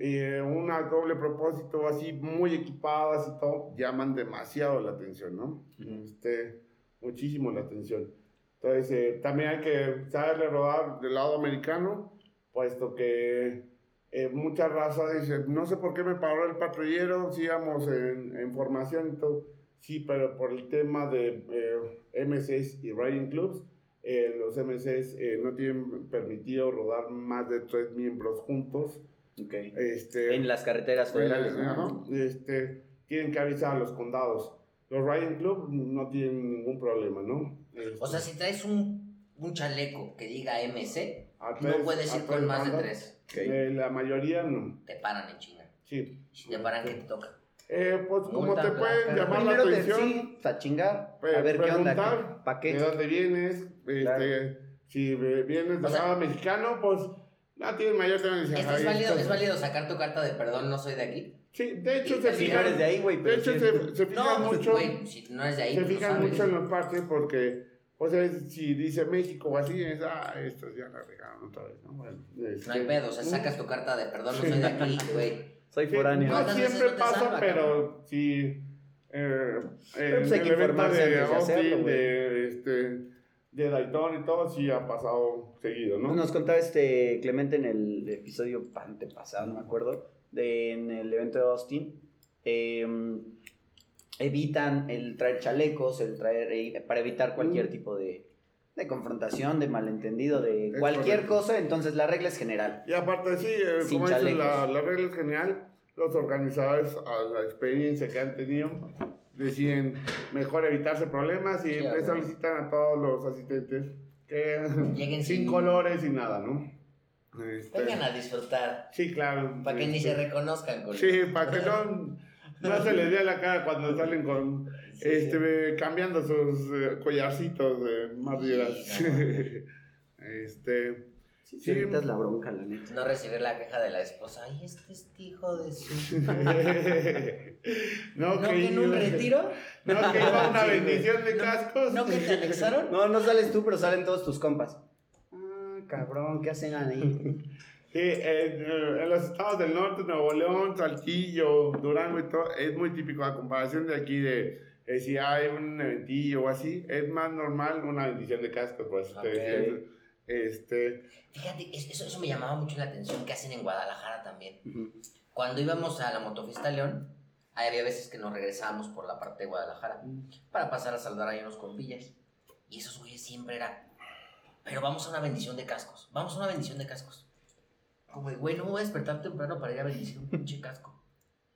y una doble propósito así muy equipadas y todo llaman demasiado la atención, ¿no? Ujú. Este, muchísimo la atención. Entonces, eh, también hay que saberle rodar del lado americano, puesto que eh, mucha raza dice, no sé por qué me paró el patrullero, si íbamos en, en formación y todo. Sí, pero por el tema de eh, MCs y riding clubs, eh, los MCs eh, no tienen permitido rodar más de tres miembros juntos. Ok. Este, En las carreteras federales, eh, ¿no? ajá, este, tienen que avisar a los condados. Los riding club no tienen ningún problema, ¿no? Este, O sea, si traes un, un chaleco que diga MC, a no tres- puedes ir con tres más de tres. Eh, la mayoría no. Te paran en China. Sí. ¿Ya para qué te toca? Eh, pues como te pueden llamar la Primero te atención, sí, a chingar, a ver qué onda, preguntar ¿para de dónde vienes, este, Claro. si vienes de O sea- mexicano, pues no tienes mayor tema de decir, ¿Es, "Ay, es válido, ¿Es válido sacar tu carta de perdón, no soy de aquí? Sí, de hecho se Si no fijan, eres de ahí, güey, de hecho se, se fijan No, pues, mucho, güey, si no eres de ahí, se pues, fijan mucho en los parques porque, o sea, si dice México o así, es, ah, estos ya la regaron otra vez, ¿no? Bueno, No hay este, pedo, o sea, sacas tu carta de perdón, no soy de aquí, güey. Soy foráneo. No ¿Cuántas veces siempre pasa, salva, pero sí. Eh, Pero pues hay que el informarse de antes de Austin, hacerlo, güey. de, este, de Dayton y todo, sí ha pasado seguido, ¿no? Nos contaba este Clemente en el episodio antepasado, no me acuerdo, de, en el evento de Austin. eh, evitan el traer chalecos, el traer eh, para evitar cualquier Mm. tipo de, de confrontación, de malentendido, de Es cualquier correcto. cosa. Entonces la regla es general. Y aparte, sí, eh, Sin como dices, la, chalecos. la regla es genial. Los organizadores, a la experiencia que han tenido, deciden mejor evitarse problemas y Sí, solicitan a todos los asistentes que Lleguen sin sin- colores y nada, ¿no? Este, Vengan a disfrutar, Sí, claro. para que ni este, se reconozcan con Sí, para que no, no se les vea la cara cuando salen con Sí, este cambiando sus eh, collarcitos de más Sí, este Sí, Sí. evitas la bronca, la neta. No recibir la queja de la esposa. Ay, este es hijo de su. no, ¿No que que en un iba- retiro? No que iba una bendición de cascos. ¿No que te anexaron? No, no sales tú, pero salen todos tus compas. Ah, cabrón, ¿qué hacen ahí? Sí, en, en los estados del norte, Nuevo León, Saltillo, Durango y todo, es muy típico a comparación de aquí de eh, si hay un eventillo o así, es más normal una bendición de cascos, pues. te Ok. decía eso. Este, Fíjate, es- eso, eso me llamaba mucho la atención que hacen en Guadalajara también. Cuando íbamos a la Motofiesta León, ahí había veces que nos regresábamos por la parte de Guadalajara para pasar a saludar ahí unos compillas. Y esos güeyes siempre era, pero vamos a una bendición de cascos, vamos a una bendición de cascos. Como, güey, no me voy a despertar temprano para ir a bendecir un pinche casco.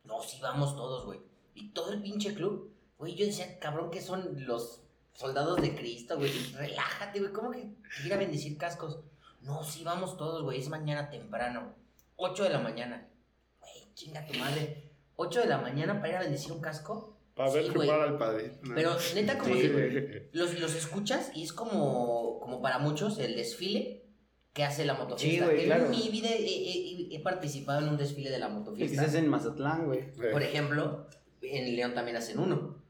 No, sí vamos todos, güey. Y todo el pinche club, güey, yo decía, cabrón, que son los soldados de Cristo, güey. Relájate, güey, ¿cómo que ir a bendecir cascos? No, sí vamos todos, güey, es mañana temprano. 8 de la mañana. Güey, chinga tu madre. 8 de la mañana para ir a bendecir un casco. para ver Sí, para el padre. Pero neta, como Sí, si los, los escuchas y es como, como para muchos el desfile que hace la motofiesta. Sí, güey, En claro. mi vida he, he- he participado en un desfile de la Y que motofiesta. se hace en Mazatlán, güey. Por ejemplo, en León también hacen uno.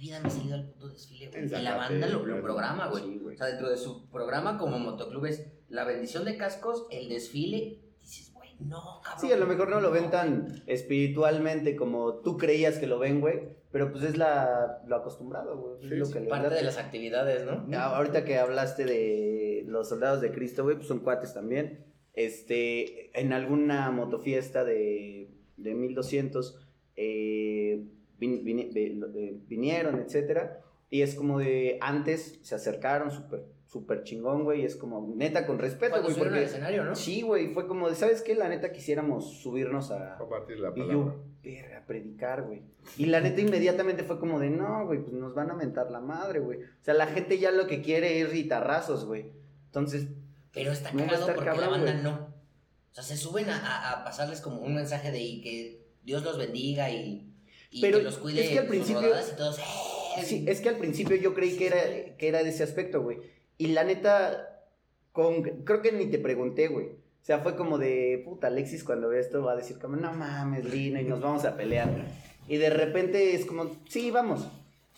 Vida me he salido al puto desfile, güey. Y la banda lo, programa, güey. Sí. O sea, dentro de su programa como motoclub es la bendición de cascos, el desfile. Dices, güey, no, cabrón. Sí, a lo mejor no lo ven tan espiritualmente como tú creías que lo ven, güey. Pero pues es la, lo acostumbrado, güey. Es Sí, lo sí, que le Parte de las actividades, ¿no? Ah, Ahorita que hablaste de los soldados de Cristo, güey, pues son cuates también. Este, en alguna motofiesta de, de 1200, eh, vin- eh, vinieron, etcétera. Y es como de, antes se acercaron súper super chingón, güey. y Es como, neta, con respeto, güey. subieron al Porque, escenario, ¿no? sí, güey, fue como de, ¿sabes qué? La neta quisiéramos subirnos a... Compartir la Y palabra. yo, verga, a predicar, güey. Y la neta inmediatamente fue como de, no, güey, pues nos van a mentar la madre, güey. O sea, la gente ya lo que quiere es guitarrazos, güey. Entonces, Pero está No va a cagado estar porque cabrón, la banda no. O sea, se suben a, a- a pasarles como un mensaje de y que Dios los bendiga y, y Pero que los cuide es que al principio- rodadas y todos. ¡eh! sí, es que al principio yo creí que era, que era de ese aspecto, güey. Y la neta, con, creo que ni te pregunté, güey. O sea, fue como de, puta, Alexis cuando ve esto va a decir como, no mames, Lina, y nos vamos a pelear. Y de repente es como, sí, vamos.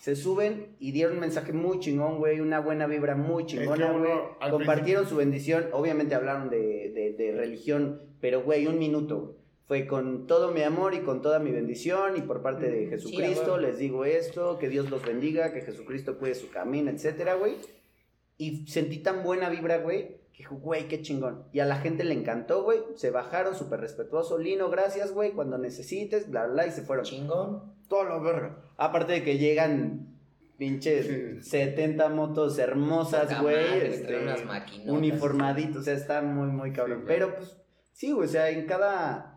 Se suben y dieron un mensaje muy chingón, güey, una buena vibra muy chingona, güey. Compartieron su bendición, obviamente hablaron de, de- de religión, pero, güey, un minuto, güey. Fue con todo mi amor y con toda mi bendición y por parte de Sí, Jesucristo les digo esto, que Dios los bendiga, que Jesucristo cuide su camino, etcétera, güey. Y sentí tan buena vibra, güey, que dije, güey, qué chingón. Y a la gente le encantó, güey. Se bajaron súper respetuoso. Lino, gracias, güey, cuando necesites, bla, bla, y se fueron. Chingón. Todo lo verga. Aparte de que llegan pinches Sí. 70 motos hermosas, güey. este, unas uniformaditos, o sea, está muy, muy cabrón. Sí, Pero pues, sí, güey, o sea, en cada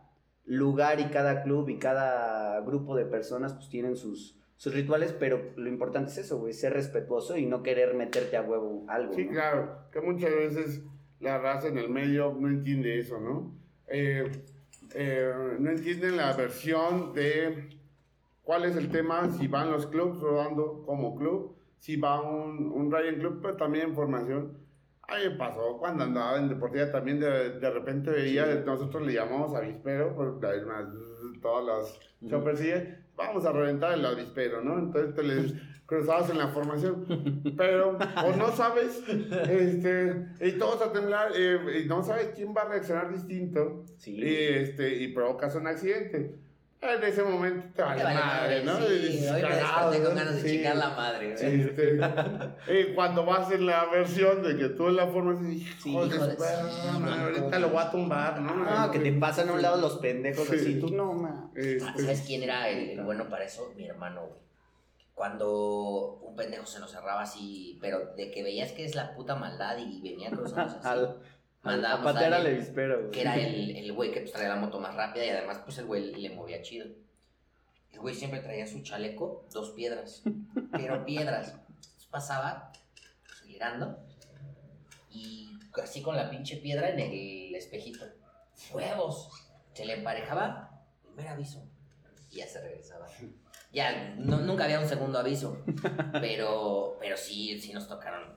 lugar y cada club y cada grupo de personas, pues tienen sus, sus rituales, pero lo importante es eso, güey, ser respetuoso y no querer meterte a huevo algo. Sí, ¿no? claro, que muchas veces la raza en el medio no entiende eso, ¿no? Eh, eh, no entienden la versión de cuál es el tema, si van los clubs rodando como club, si va un, un Ryan Club, pero también en formación. Ahí pasó cuando andaba en Deportiva también de, de repente veía, nosotros le llamamos avispero, porque además todas las choppers siguen, vamos a reventar el avispero, ¿no? Entonces te les cruzabas en la formación, pero o no sabes, este, y todos a temblar, eh, y no sabes quién va a reaccionar distinto, Sí. y, este, y provocas un accidente. En ese momento te vale vale madre, ¿no? Sí, Y hoy me "Cagado, desperté con ¿no?". ganas de Sí. chingar la madre. güey. Este, y cuando vas en la versión de que tú en la forma así, Sí, sí, no, ahorita no. lo voy a tumbar, ¿no? Ah, que te pasan a un lado los pendejos Sí. así, tú no. Este, ¿Sabes quién era el, el bueno para eso? Mi hermano, güey. Cuando un pendejo se nos cerraba así, pero de que veías que es la puta maldad y venía cruzándose así. Mandábamos patear a al alguien avispero, güey. que era el, el güey que pues, traía la moto más rápida y además pues el güey le movía chido. El güey siempre traía su chaleco dos piedras, pero piedras. Entonces pasaba acelerando y así con la pinche piedra en el espejito. ¡Huevos! Se le emparejaba, primer aviso, y ya se regresaba. Ya, no- nunca había un segundo aviso, pero, pero sí, sí nos tocaron.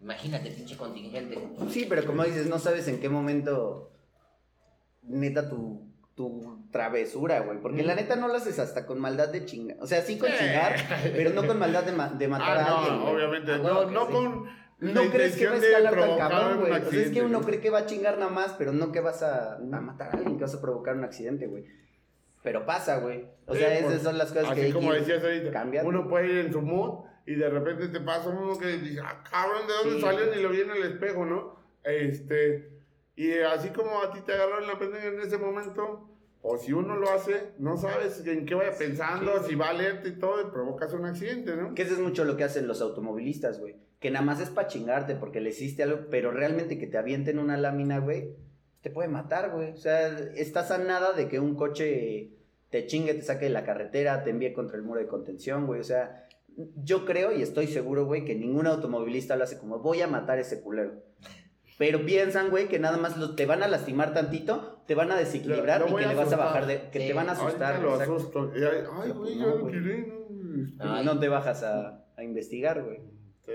Ah, Imagínate, pinche contingente. Sí, pero como dices, no sabes en qué momento neta tu, tu travesura, güey. Porque la neta no lo haces hasta con maldad de chingar. O sea, sí con Sí. chingar, pero no con maldad de, ma- de matar ah, a no, alguien. obviamente, Ah, no, huevo que no sí. con No crees que va a escalar tan provocar cabrón, un güey. O sea, es que uno ¿no? cree que va a chingar nada más, pero no que vas a, a matar a alguien, que vas a provocar un accidente, güey. Pero pasa, güey. O Sí, sea, pues, esas son las cosas que Así hay como decías ahorita, cambiando. uno puede ir en su mood y de repente te pasa uno que dice, ah, cabrón, ¿de dónde Sí. salió? Ni lo vi en el espejo, ¿no? Este, y así como a ti te agarraron la pendeja en ese momento, o si uno lo hace, no sabes en qué vaya pensando, si va alerta y todo, y provocas un accidente, ¿no? Que eso es mucho lo que hacen los automovilistas, güey. Que nada más es para chingarte porque le hiciste algo, pero realmente que te avienten una lámina, güey, te puede matar, güey. O sea, estás a nada de que un coche te chingue, te saque de la carretera, te envíe contra el muro de contención, güey. O sea, yo creo y estoy seguro, güey, que ningún automovilista lo hace como voy a matar a ese culero. Pero piensan, güey, que nada más lo- te van a lastimar tantito, te van a desequilibrar Lo- lo y que le vas a asustar. bajar de. que Sí. te van a asustar. Ahorita lo asusto. Y ay, ay, güey, No, ya lo güey. tiré, ¿no? Este, Ay. No te bajas a, a investigar, güey. Sí,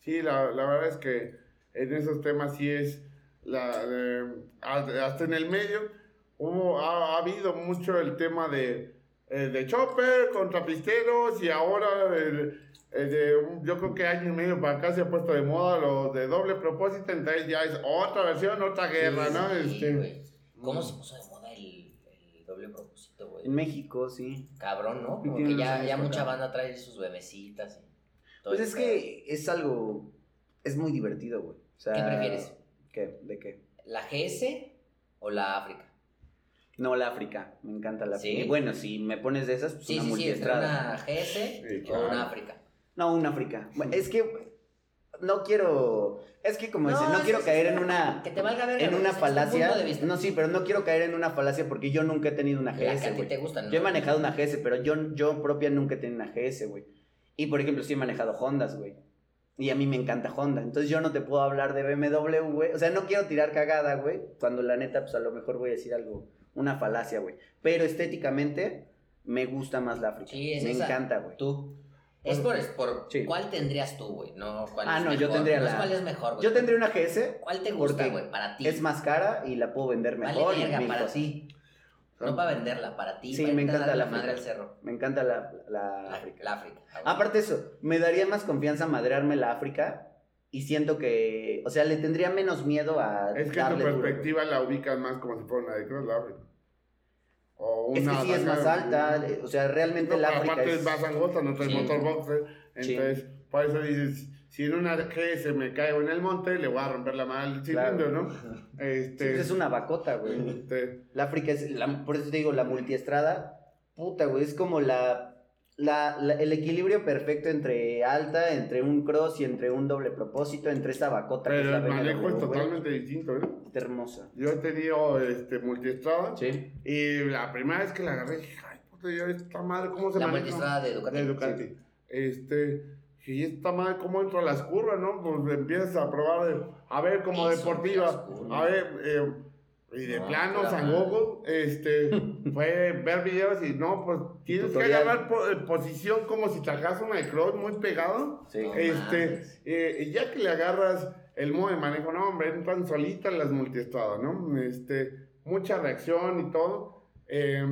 Sí, la, la verdad es que en esos temas sí es, la, de- hasta en el medio, hubo, ha, ha habido mucho el tema de, eh, de chopper contra pisteros y ahora el- el de un- yo creo que año y medio para acá se ha puesto de moda lo de doble propósito, entonces ya es otra versión, otra guerra, ¿no? Sí, Este. ¿Cómo se puso de moda el, el doble propósito, güey? En México, sí. Cabrón, ¿no? Como que ya, ya mucha banda trae sus bebecitas. y todo Pues el es que es algo. Es muy divertido, güey. O sea, ¿Qué prefieres? ¿Qué? ¿De qué? ¿La GS o la África? No, la África. Me encanta la ¿Sí? África. Y bueno, si me pones de esas, pues Sí, una sí, sí, multiestrada. una GS Sí, o una África. No, una África. Bueno, Es que no quiero. Es que como dicen, no sí, quiero sí, caer sí. en una. Que te valga ver En una falacia. Punto de vista. No, sí, pero no quiero caer en una falacia porque yo nunca he tenido una la que a GS, te gusta, ¿no? Yo he manejado una GS, pero yo, yo propia nunca he tenido una GS, güey. Y por ejemplo, sí he manejado Hondas, güey. Y a mí me encanta Honda. Entonces yo no te puedo hablar de BMW, güey. O sea, no quiero tirar cagada, güey. Cuando la neta, pues a lo mejor voy a decir algo, una falacia, güey. Pero estéticamente, me gusta más la África. Sí, es me esa. encanta, güey. Tú. Es por, es por Sí. cuál tendrías tú, güey, no cuál Ah, es no, yo mejor. tendría no la- cuál es mejor, güey. Yo tendría una GS, ¿Cuál te gusta, güey, para ti? es más cara y la puedo vender Vale mejor. verga, mil para ti. No para venderla, para ti. Sí, para me encanta la madre al cerro. Me encanta la, la La África. La África. ah. Aparte eso, me daría más confianza madrearme la África y siento que, o sea, le tendría menos miedo a es que tu duro. perspectiva la ubicas más como si fuera una de Cross la África. O Es que una sí es más alta, eh, o sea, realmente No, la África aparte es... es más angosta, no trae Sí. motor boxer. Sí. Entonces, por eso dices, si en una GS me caigo en el monte, le voy a romper la mano al cilindro, Claro. ¿no? Sí, Este, pues es una bacota, güey. este, La África es, la- por eso te digo, la multiestrada, puta, güey, es como la, la, la- el equilibrio perfecto entre alta, entre un cross y entre un doble propósito, entre esta bacota que pero la el manejo es güey. totalmente distinto, ¿eh? Está hermosa. Yo he tenido este, multiestrada Sí. y la primera vez que la agarré, dije, ay, puta, ya esta madre, ¿cómo se La maneja? multistrada de Ducati. De Ducati. Este, y esta madre, ¿cómo entro a las curvas, no? Pues empiezas a probar, de- a ver, como deportiva, a ver, eh, Y de No, plano, claro. San Goku, este, fue ver videos y no, pues tienes que agarrar po- eh, posición como si trajeras una de cross muy pegado. Sí. Este, eh, ya que le agarras el modo de manejo, no, hombre, entran solitas las multiestadas, ¿no? Este, mucha reacción y todo. Eh,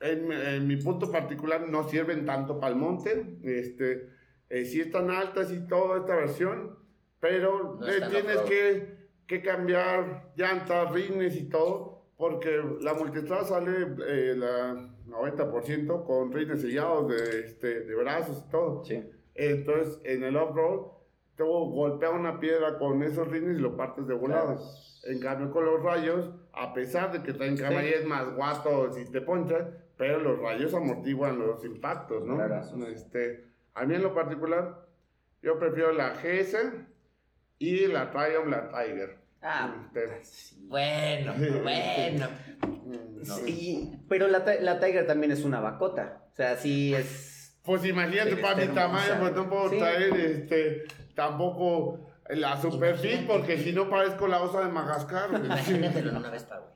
en, en mi punto particular no sirven tanto para el monte, este, eh, sí están altas y toda esta versión, pero No están tienes que, que cambiar llantas, rines y todo, porque la multiestrada sale eh, la 90% con rines sellados de, este, de brazos y todo. Sí. Entonces, en el off-road, tú golpeas una piedra con esos rines y lo partes de volada. En cambio, con los rayos, a pesar de que traen caballos más guatos y te ponchas, pero los rayos amortiguan los impactos, ¿no? Claro. Este, a mí en lo particular, yo prefiero la GS y la Triumph, la Tiger. Ah. Bueno, bueno. No. Sí, pero la, la Tiger también es una bacota. O sea, sí es. Pues imagínate, para mi tamaño, pues no puedo Sí. traer este, tampoco la superfit, porque si no parezco la osa de Madagascar. Imagínatelo en una Vespa, güey.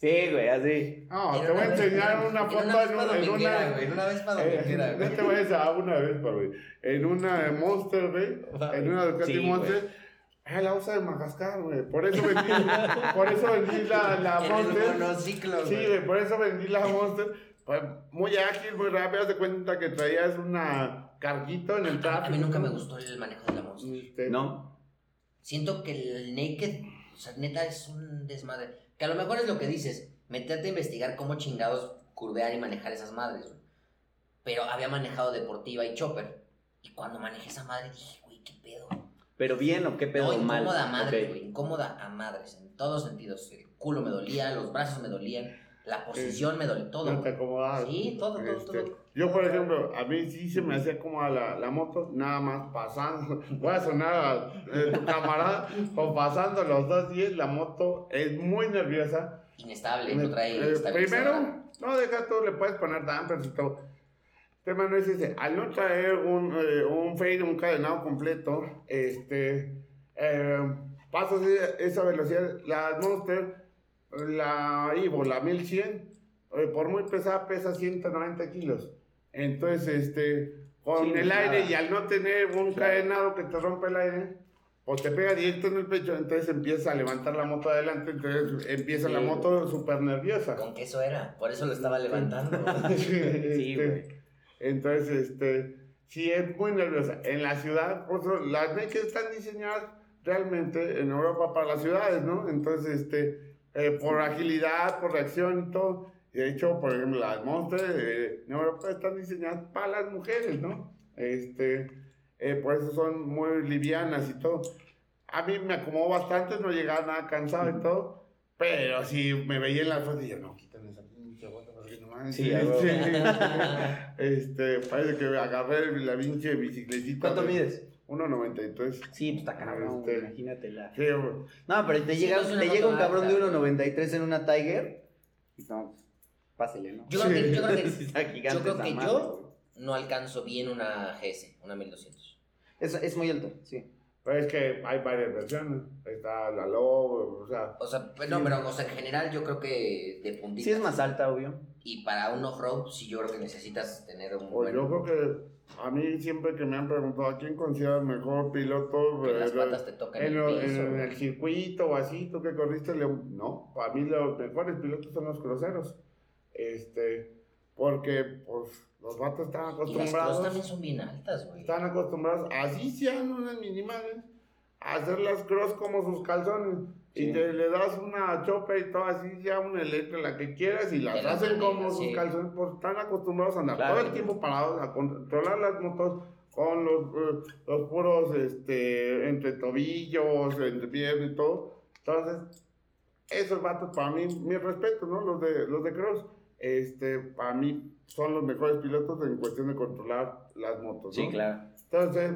Sí, güey, así. No, te voy a una enseñar una en foto una en, Vespa un- en una. güey, En una Vespa Eh, dominguera, no güey. te vayas a una vez, güey. En una Monster, güey. En una Ducati Sí, Monster. Ah, la osa de Madagascar, güey. Por eso vendí, por eso vendí la, la Monster. monociclo, Sí, güey. por eso vendí la Monster. Pues, muy ágil, muy rápido. De cuenta que traías una carguito en el tráfico. A mí nunca me gustó el manejo de la Monster. Este, ¿No? Siento que el Naked, o sea, neta es un desmadre. Que a lo mejor es lo que dices, meterte a investigar cómo chingados curvear y manejar esas madres, güey. Pero había manejado Deportiva y Chopper. Y cuando manejé esa madre dije, güey, qué pedo. ¿Pero bien o qué pedo no, mal? incómoda a madres, Ok. güey. Incómoda a madres, en todos sentidos. El culo me dolía, los brazos me dolían, la posición me dolía, todo. no te. Sí, todo, todo, Este, todo. Yo, por ejemplo, a mí sí se me hacía como a la, la moto, nada más pasando. Voy a sonar a eh, tu camarada, o pasando los dos días, la moto es muy nerviosa. Inestable, Me- no trae eh, primero, no deja todo, le puedes poner dampers y todo. El tema no es ese. Al no traer un, eh, un fade, un cadenado completo, este, eh, pasas esa- velocidad. La Monster, la Ivo, la 1100, eh, por muy pesada, pesa 190 kilos. Entonces, este, con Sí, el nada. aire y al no tener un Claro. cadenado que te rompe el aire, pues te pega directo en el pecho, entonces empieza a levantar la moto adelante, entonces empieza la Sí. moto súper nerviosa. Con que eso era, por eso lo estaba levantando. Sí, Este, güey. Entonces, este, sí es muy nerviosa. En la ciudad, por eso, las Naked están diseñadas realmente en Europa para las ciudades, ¿no? Entonces, este, eh, por agilidad, por reacción y todo. Y de hecho, por ejemplo, las Monster eh, en Europa están diseñadas para las mujeres, ¿no? Este, eh, por eso son muy livianas y todo. A mí me acomodó bastante, no llegaba nada cansado y todo. Pero si me veía en la foto y yo, no, quítame esa pinche bota porque no manches". Sí. Este, parece que agarré la pinche bicicletita. ¿Cuánto de mides? 1.93. Sí, pues está cabrón, Este- imagínatela. Sí, güey. No, pero te Sí, llega, no te llega un cabrón de 1.93 en una Tiger. y No, pásele, ¿no? Yo creo que, yo creo que, Sí, está gigante yo creo que yo- no alcanzo bien una GS, una 1200. Es, es muy alto, sí. Pero es que hay varias versiones. Está la Lobo, o sea. O sea, pues, no, pero o sea, en general yo creo que de puntita. Sí es más alta, obvio. Y para un off-road, sí yo creo que necesitas tener un Pues buen... yo creo que a mí siempre que me han preguntado a quién consideras mejor piloto que las eh, patas te tocan en, el piso. en el circuito o así, tú que corriste, le- no, para mí los mejores pilotos son los cruceros. Este, porque pues los vatos están Y las acostumbrados. cross también son bien altas, güey. Están acostumbrados, así sean unas minimales, a hacer las cross como sus calzones. Sí. Y te le das una chopa y todo así, ya una eléctrica, la que quieras, y las hacen como sus sí. calzones, pues están acostumbrados a andar Claro. todo el tiempo parados, a controlar las motos con los, eh, los puros, este, entre tobillos, entre piernas y todo. Entonces, esos vatos, para mí, mi respeto, ¿no? Los de, los de cross, este, para mí, son los mejores pilotos en cuestión de controlar las motos, ¿no? claro. Entonces,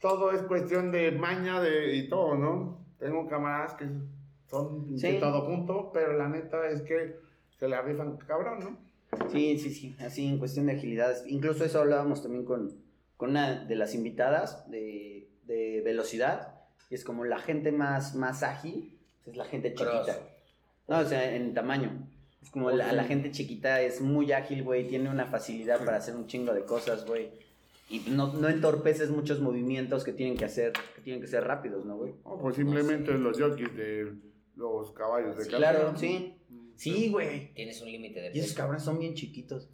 todo es cuestión de maña de, y todo, ¿no? Tengo camaradas que son Sí. de todo junto, pero la neta es que se la rifan cabrón, ¿no? Sí, sí, sí. Así en cuestión de agilidad. Incluso eso hablábamos también con, con una de las invitadas de, de velocidad. Y es como la gente más, más ágil, es la gente Cross. chiquita. No, o sea, en tamaño. Es como la, la gente chiquita es muy ágil, güey, tiene una facilidad para hacer un chingo de cosas, güey. Y no, no entorpeces muchos movimientos que tienen que hacer, que tienen que ser rápidos, ¿no, güey? O pues simplemente los jockeys de los caballos de Sí, carrera. Claro, sí. Sí, güey. Tienes un límite de Y esos peso. cabrones son bien chiquitos.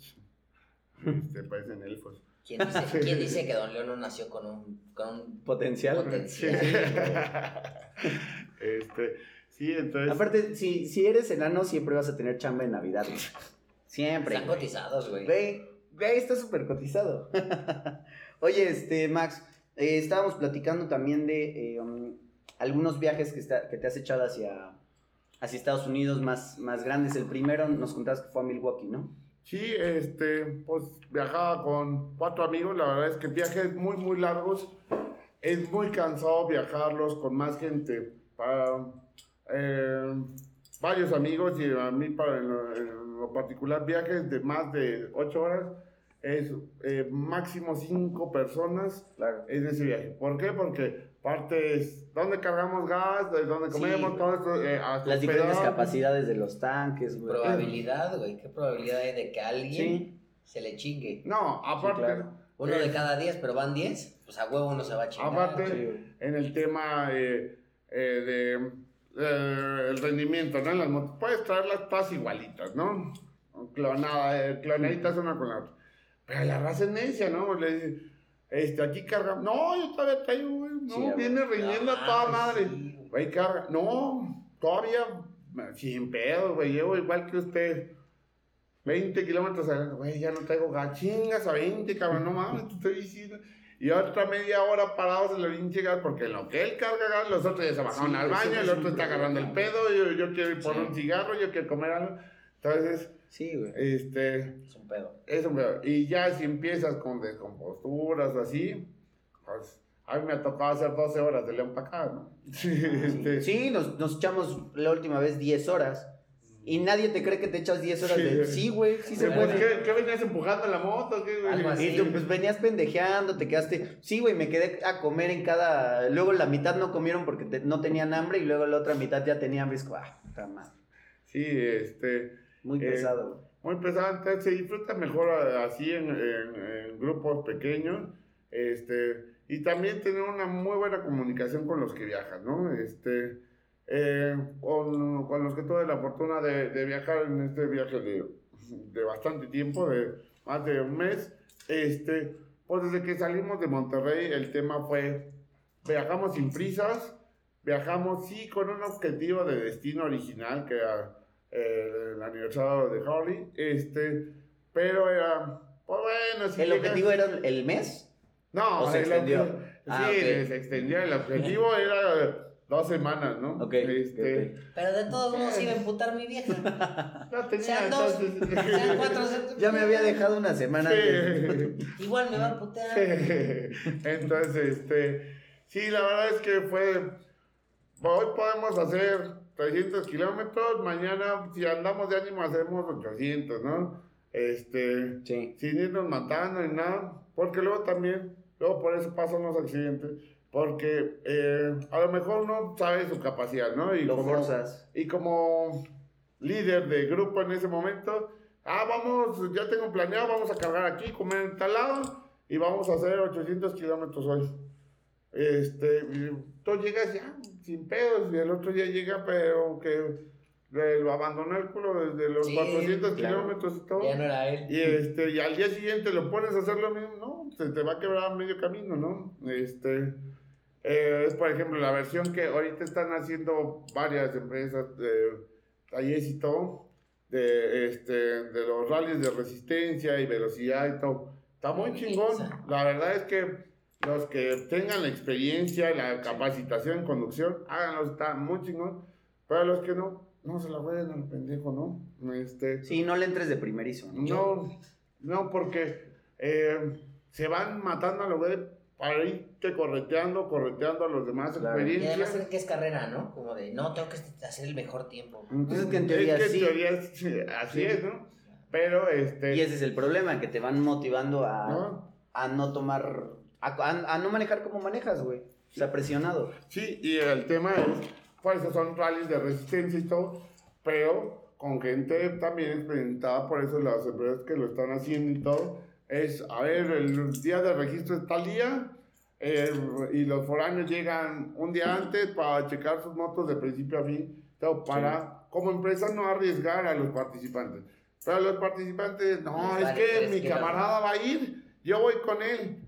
Este, parecen elfos. ¿Quién dice, quién dice que Don León no nació con un, con un Potencial. potencial? este, sí, entonces. Aparte, si, si eres enano, siempre vas a tener chamba en Navidad, güey. Siempre. Están güey. cotizados, güey. Güey, güey, está súper cotizado. Oye, este, Max, eh, estábamos platicando también de eh, um, algunos viajes que, está- que te has echado hacia, hacia Estados Unidos más, más grandes. El primero nos contabas que fue a Milwaukee, ¿no? Sí, este, pues viajaba con cuatro amigos. La verdad es que viajes muy, muy largos. Es muy cansado viajarlos con más gente. Para eh, varios amigos y a mí, para en lo, en lo particular, viajes de más de ocho horas es eh, máximo cinco personas Claro. en ese viaje. ¿Por qué? Porque parte es dónde cargamos gas, de dónde Sí, comemos, güey. todo esto. eh, hasta Las diferentes hospedar. capacidades de los tanques, güey. Probabilidad, güey. ¿Qué probabilidad hay de que alguien Sí. se le chingue? No, aparte. claro. Uno Eh. de cada diez, pero van diez, pues a huevo uno se va a chingar. Aparte, Sí, en el tema eh, eh, de eh, el rendimiento, ¿no? En las motos, puedes traerlas todas igualitas, ¿no? Clonada, eh, clonaditas una con la otra. Pero la raza es necia, ¿no? Le dice, este, aquí carga. No, yo todavía traigo, güey. No, Sí, viene riñendo a toda madre. sí, güey. Carga. No, todavía sin pedo, güey. Llevo igual que usted. 20 kilómetros, güey, ya no traigo gachingas a 20, cabrón, no mames, te estoy diciendo. Y otra media hora parados en la pinche gas, porque en lo que él carga gas, los otros ya se bajaron Sí, al baño, es el un otro está agarrando el pedo, yo, yo quiero ir por Sí. un cigarro, yo quiero comer algo. Entonces, Sí, güey. este, Es un pedo. eso me... Y ya si empiezas con descomposturas o así, pues a mí me ha tocado hacer 12 horas de león para acá, ¿no? Este, Sí, nos, nos echamos la última vez 10 horas. Y nadie te cree que te echas 10 horas de... Sí. Sí, güey, sí se pues, puede. ¿qué, ¿Qué venías empujando en la moto? ¿Qué, güey? Algo así. Y tú pues venías pendejeando, te quedaste. Sí, güey, me quedé a comer en cada. Luego la mitad no comieron porque te- no tenían hambre y luego la otra mitad ya tenían hambre. Y es como, ah, puta madre. Sí, este... Muy Eh, pesado, güey. Muy pesado, entonces se disfruta mejor así en, en- en grupos pequeños, este, y también tener una muy buena comunicación con los que viajan, ¿no? Este, eh, con, con los que tuve la fortuna de, de viajar en este viaje de, de bastante tiempo, de más de un mes, este, pues desde que salimos de Monterrey el tema fue, viajamos sin prisas, viajamos sí con un objetivo de destino original, que era eh, el aniversario de Harley, este, pero era, pues bueno, si ¿El llegas- objetivo era el mes? No, o se extendió? Ah, sí, ok. se extendió, el objetivo era dos semanas, ¿no? Ok, Este, ok, Pero de todos modos iba a emputar mi vieja. No tenía, Sean dos, entonces- sean cuatro. Ya me había dejado una semana. Sí. Igual me va a putear. Entonces, este, sí, la verdad es que fue, hoy podemos hacer 300 kilómetros, mañana si andamos de ánimo hacemos 800, ¿no? Este, Sí. sin irnos matando ni nada, porque luego también, luego por eso pasan los accidentes, porque eh, a lo mejor no sabe su capacidad, ¿no? Y Lo como- forzas. y como líder de grupo en ese momento, ah, vamos, ya tengo planeado, vamos a cargar aquí, comer en tal lado y vamos a hacer 800 kilómetros hoy. Este, tú llegas ya sin pedos y el otro día llega, pero que lo abandonó el culo desde los Sí, 400 claro. kilómetros y todo. Ya no era él. Y, este, y al día siguiente lo pones a hacer lo mismo, no, se te va a quebrar medio camino, ¿no? Este, eh, es por ejemplo la versión que ahorita están haciendo varias empresas, de talleres y todo, de, este, de los rallies de resistencia y velocidad y todo. Está muy chingón. La verdad es que los que tengan la experiencia, la capacitación en conducción, háganlo, está muy chingón. Pero los que no, no se la jueguen al pendejo, ¿no? Este, Sí, no le entres de primerizo. ¿no? no, no, porque eh, se van matando a los güeyes para irte correteando, correteando a los demás Claro. Y además experiencias. que es carrera, ¿no? Como de, no, tengo que hacer el mejor tiempo. Pues es que en teoría Es que en sí. teoría es- sí, así Sí. es, ¿no? Pero este. Y ese es el problema, que te van motivando a ¿no? a no tomar, a, a- a no manejar como manejas, güey. O sea, presionado. Sí, y el tema es, pues son rallies de resistencia y todo. pero con gente también experimentada, por eso las empresas que lo están haciendo y todo, es, a ver, el día de registro está el día, eh, y los foráneos llegan un día antes para checar sus motos de principio a fin, todo para, como empresa, no arriesgar a los participantes. Pero los participantes, no, es que mi camarada va a ir, yo voy con él.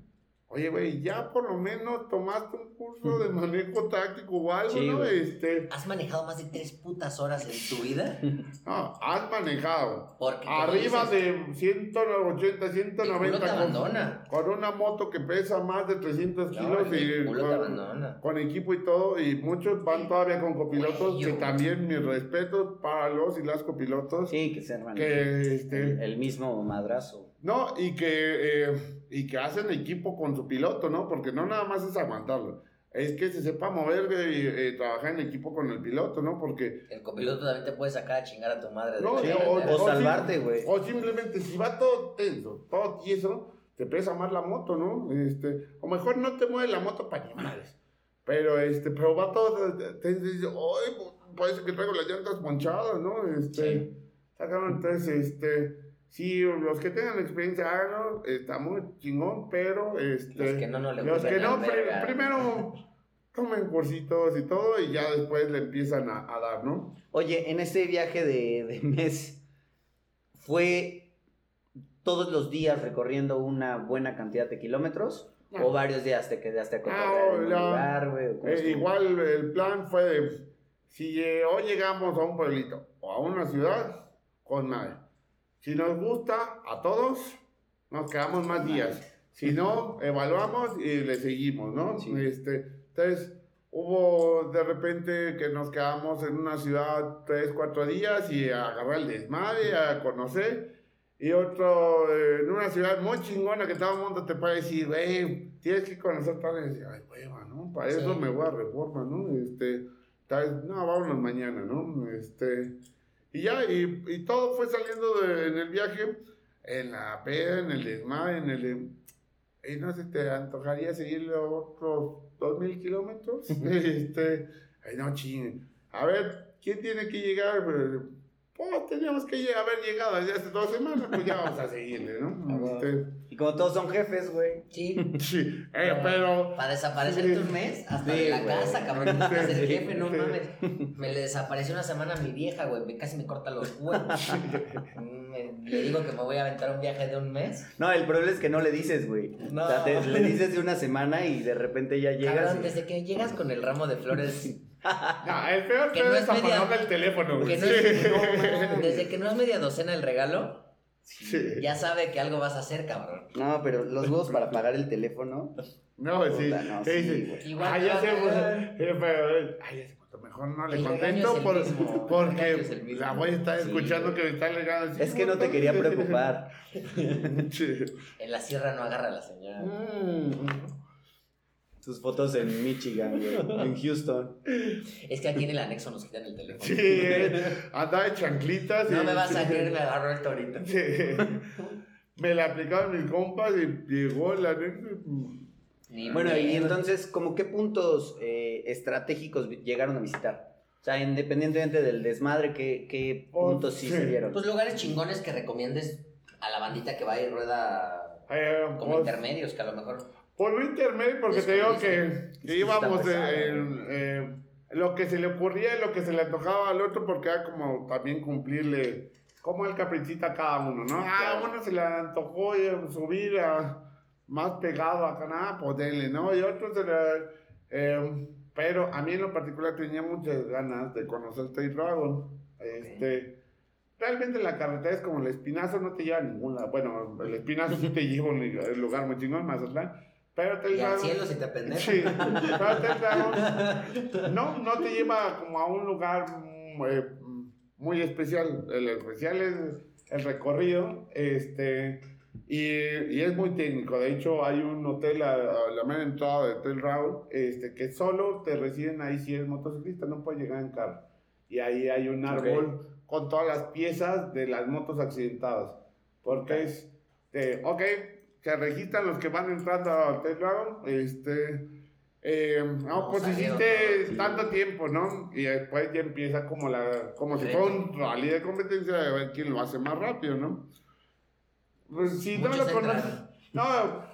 Oye, güey, ya por lo menos tomaste un curso de manejo táctico o algo, Sí, ¿no? Este, ¿Has manejado más de tres putas horas en tu vida? no, has manejado Porque arriba dices, de 180, el 190 culo te con, abandona. con una moto que pesa más de 300 No, kilos y el culo te con, abandona. con equipo y todo, y muchos van todavía con copilotos, que también mis respetos para los y las copilotos, Sí, que se arman que este, el, el mismo madrazo. No, y que, eh, y que hacen equipo con su piloto, ¿no? Porque no nada más es aguantarlo. Es que se sepa mover y eh, trabajar en equipo con el piloto, ¿no? Porque... El copiloto también te puede sacar a chingar a tu madre. de No, carretera. o sim- salvarte, güey. O simplemente si va todo tenso, todo tieso, te pesa más la moto, ¿no? Este, o mejor no te mueve la moto para animales. Pero, este, pero va todo tenso y dice, ¡ay! pues, Parece que traigo las llantas ponchadas, ¿no? Este, Sí. sacaron, entonces, este... Sí, los que tengan experiencia, háganlo, está muy chingón, pero este, Los que no, los que primero tomen cursitos y todo y ya después le empiezan a, a dar, ¿no? Oye, en este viaje de, de mes, ¿fue todos los días recorriendo una buena cantidad de kilómetros? No. ¿O varios días te quedaste a Ah, güey? ¿O cómo Eh, igual el plan fue de, si eh, hoy llegamos a un pueblito o a una ciudad, con madre. Si nos gusta a todos, nos quedamos más días. Si no, evaluamos y le seguimos, ¿no? Sí. Este, entonces, hubo de repente que nos quedamos en una ciudad tres, cuatro días y a agarrar el desmadre, a conocer. Y otro, eh, en una ciudad muy chingona que todo el mundo te puede decir, güey, tienes que conocer tal. Y decir, ay, hueva, ¿no? Para eso Sí. me voy a reforma, ¿no? Este, tal vez, no, vámonos mañana, ¿no? Este, y ya, y, y todo fue saliendo de- en el viaje, en la peda, en el desmadre, en el... Y no sé, ¿te antojaría seguir otros dos mil kilómetros? este, ay, no, ching. A ver, ¿quién tiene que llegar? Pues, pues teníamos que haber llegado desde hace dos semanas, pues ya vamos a seguirle, ¿no? Este, como todos son jefes, güey. Sí. sí, eh, pero... Para desaparecerte un mes, hasta Sí, de la güey. casa, cabrón. Eres el Sí, jefe, no sí. mames. Me le desapareció una semana a mi vieja, güey. me- Casi me corta los huevos. Me- le digo que me voy a aventar un viaje de un mes. No, el problema es que no le dices, güey. No. O sea, te- le dices de una semana y de repente ya llegas. Cabrón, y- desde que llegas con el ramo de flores, No, el peor Que no es es media- el teléfono, que güey. no es- no, mames, desde que no es media docena el regalo, Sí. ya sabe que algo vas a hacer, cabrón. No, pero los huevos para pagar el teléfono. No, sí. Puta, no, sí, sí. Igual Ah, te ya a sé, pues, eh, ay, ya sé, pues, mejor no le El contesto por- mismo, porque la voy a estar Sí, escuchando que me está legando. así, Es que no te quería preocupar. En la sierra no agarra la señal. Mm. Sus fotos en Michigan, güey. En Houston. Es que aquí en el anexo nos quitan el teléfono. Sí, andaba de chanclitas. No y- me vas a creer, me agarró el torito. Sí. Me la aplicaron mis compas y llegó la neta. Ni Bueno, y entonces, ¿como qué puntos eh, estratégicos llegaron a visitar? O sea, independientemente del desmadre, ¿qué, qué Oh, puntos sí sí. se dieron? Pues lugares chingones que recomiendes a la bandita que va y rueda Eh, como pues, intermedios, que a lo mejor. Por lo intermedio, porque te digo que, Es que que íbamos en, en, eh, lo que se le ocurría y lo que se le antojaba al otro, porque era como también cumplirle como el caprichito a cada uno, ¿no? Ah, a uno se le antojó subir a, más pegado a nada, pues denle, ¿no? Y otro se le... eh, pero a mí en lo particular tenía muchas ganas de conocer State Dragon. Este, Realmente la carretera es como el espinazo, no te lleva a ningún lado. Bueno, el espinazo sí te lleva a un lugar- lugar muy chingón, Mazatlán. Pero te Y al lleva- cielo si te pendejas. Sí, pero te lleva- no, no te lleva como a un lugar mm, eh, muy especial. El especial es el recorrido, este, y, y es muy técnico. De hecho, hay un hotel a, a la mera entrada de Hotel Raúl, este, que solo te reciben ahí si eres motociclista, no puedes llegar en carro. Y ahí hay un árbol con todas las piezas de las motos accidentadas. Porque es, de, ok, se registran los que van entrando a Hotel Dragon, este, Eh, no, No, pues hiciste tanto tiempo, ¿no? Y después ya empieza como la, como si Reto. fuera un rally de competencia de ver quién lo hace más rápido, ¿no? Pues si no Muchos lo conoces, no,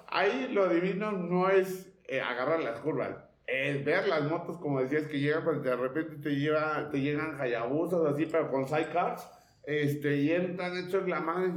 ahí lo divino no es eh, agarrar las curvas, es ver las motos, como decías, que llegan, pues de repente te, lleva, te llegan Hayabusas así, pero con sidecars, este, y entran hechos la madre.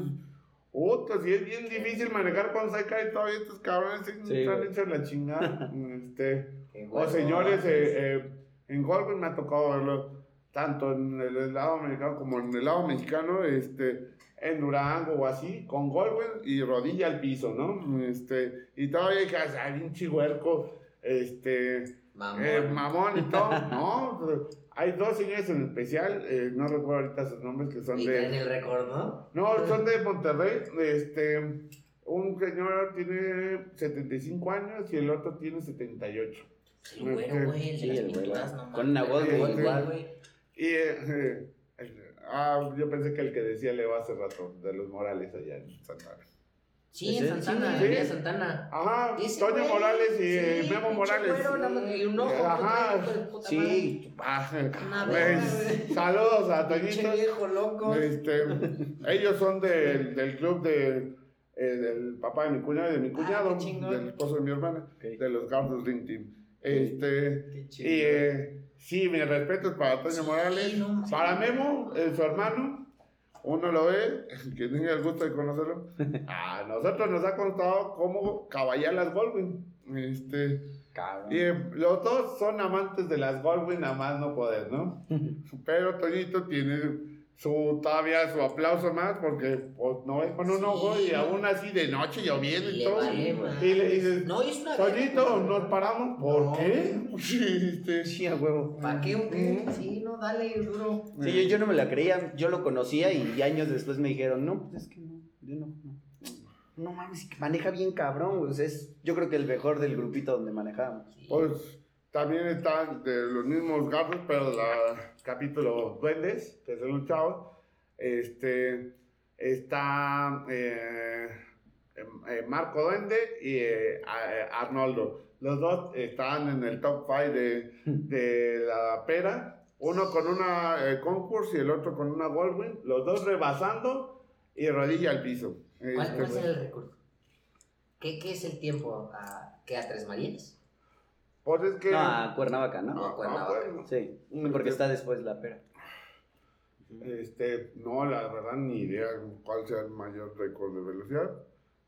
Puta, si es bien difícil manejar con sidecar y todavía estos cabrones Sí, están hechos la chingada. este, o señores, eh, eh, en Goldwyn me ha tocado verlo, tanto en el lado americano como en el lado mexicano, este, en Durango o así, con Goldwyn y rodilla al piso, ¿no? Este, y todavía que hay un chihuerco, este, Mamón. eh, mamón y todo, ¿no? Hay dos señores en especial, eh, no recuerdo ahorita sus nombres, que son y de... el récord, ¿no? No, son de Monterrey. Este, un señor tiene 75 años y el otro tiene 78. El güero, güey, el Sí, de las pinturas, no Con una voz, güey, igual, sí. güey. Y eh, eh, ah, yo pensé que el que decía Leo hace rato, de los Morales allá en Santana. Sí, en Santana, Sí. Villa Santana. Ajá, Toño Morales y sí, Memo Morales. y un ojo, Ajá, puta madre. Sí, Ah, pues, saludos a Toñito. viejo loco. Este, ellos son del, del club de, eh, del papá de mi cuñado y de mi Ah, cuñado, del esposo de mi hermana, de los Gardos Dream Team. Este, Qué y eh, sí, mis respetos para Toño Sí, Morales, no para Memo, eh, su hermano, uno lo ve, que tenga el gusto de conocerlo. A nosotros nos ha contado cómo caballar las Goldwyn. Este, cabrón. y eh, los dos son amantes de las Goldwyn a más no poder, ¿no? Pero Toñito tiene su todavía su aplauso más porque pues, no es con un Sí. ojo y aún así de noche lloviendo Y y le todo. vale. Y le dices, No, y es una verga, nos paramos, ¿por No. qué? Este, Sí, a huevo. ¿Para qué o qué? Sí, no, dale, duro. Sí, yo, yo no me la creía, yo lo conocía y años después me dijeron, no, pues es que no, yo no, no. No mames, que maneja bien cabrón, sea, es yo creo que el mejor del grupito donde manejábamos. Sí. Pues también están de los mismos gatos, pero la capítulo Duendes, que son los chavos. Este, está eh, eh, Marco Duende y eh, Arnoldo. Los dos están en el top 5 de, de la pera. Uno con una concurso y el otro con una Goldwyn. Los dos rebasando y rodilla al piso. ¿Cuál, Este, cuál será el récord? ¿Qué, ¿Qué es el tiempo? ¿A, ¿Qué a Tres Marías? Pues es que... No, a Cuernavaca, ¿no? No, Ah, Cuernavaca. bueno. Sí, porque está después la pera. Este, no, la verdad ni idea cuál sea el mayor récord de velocidad.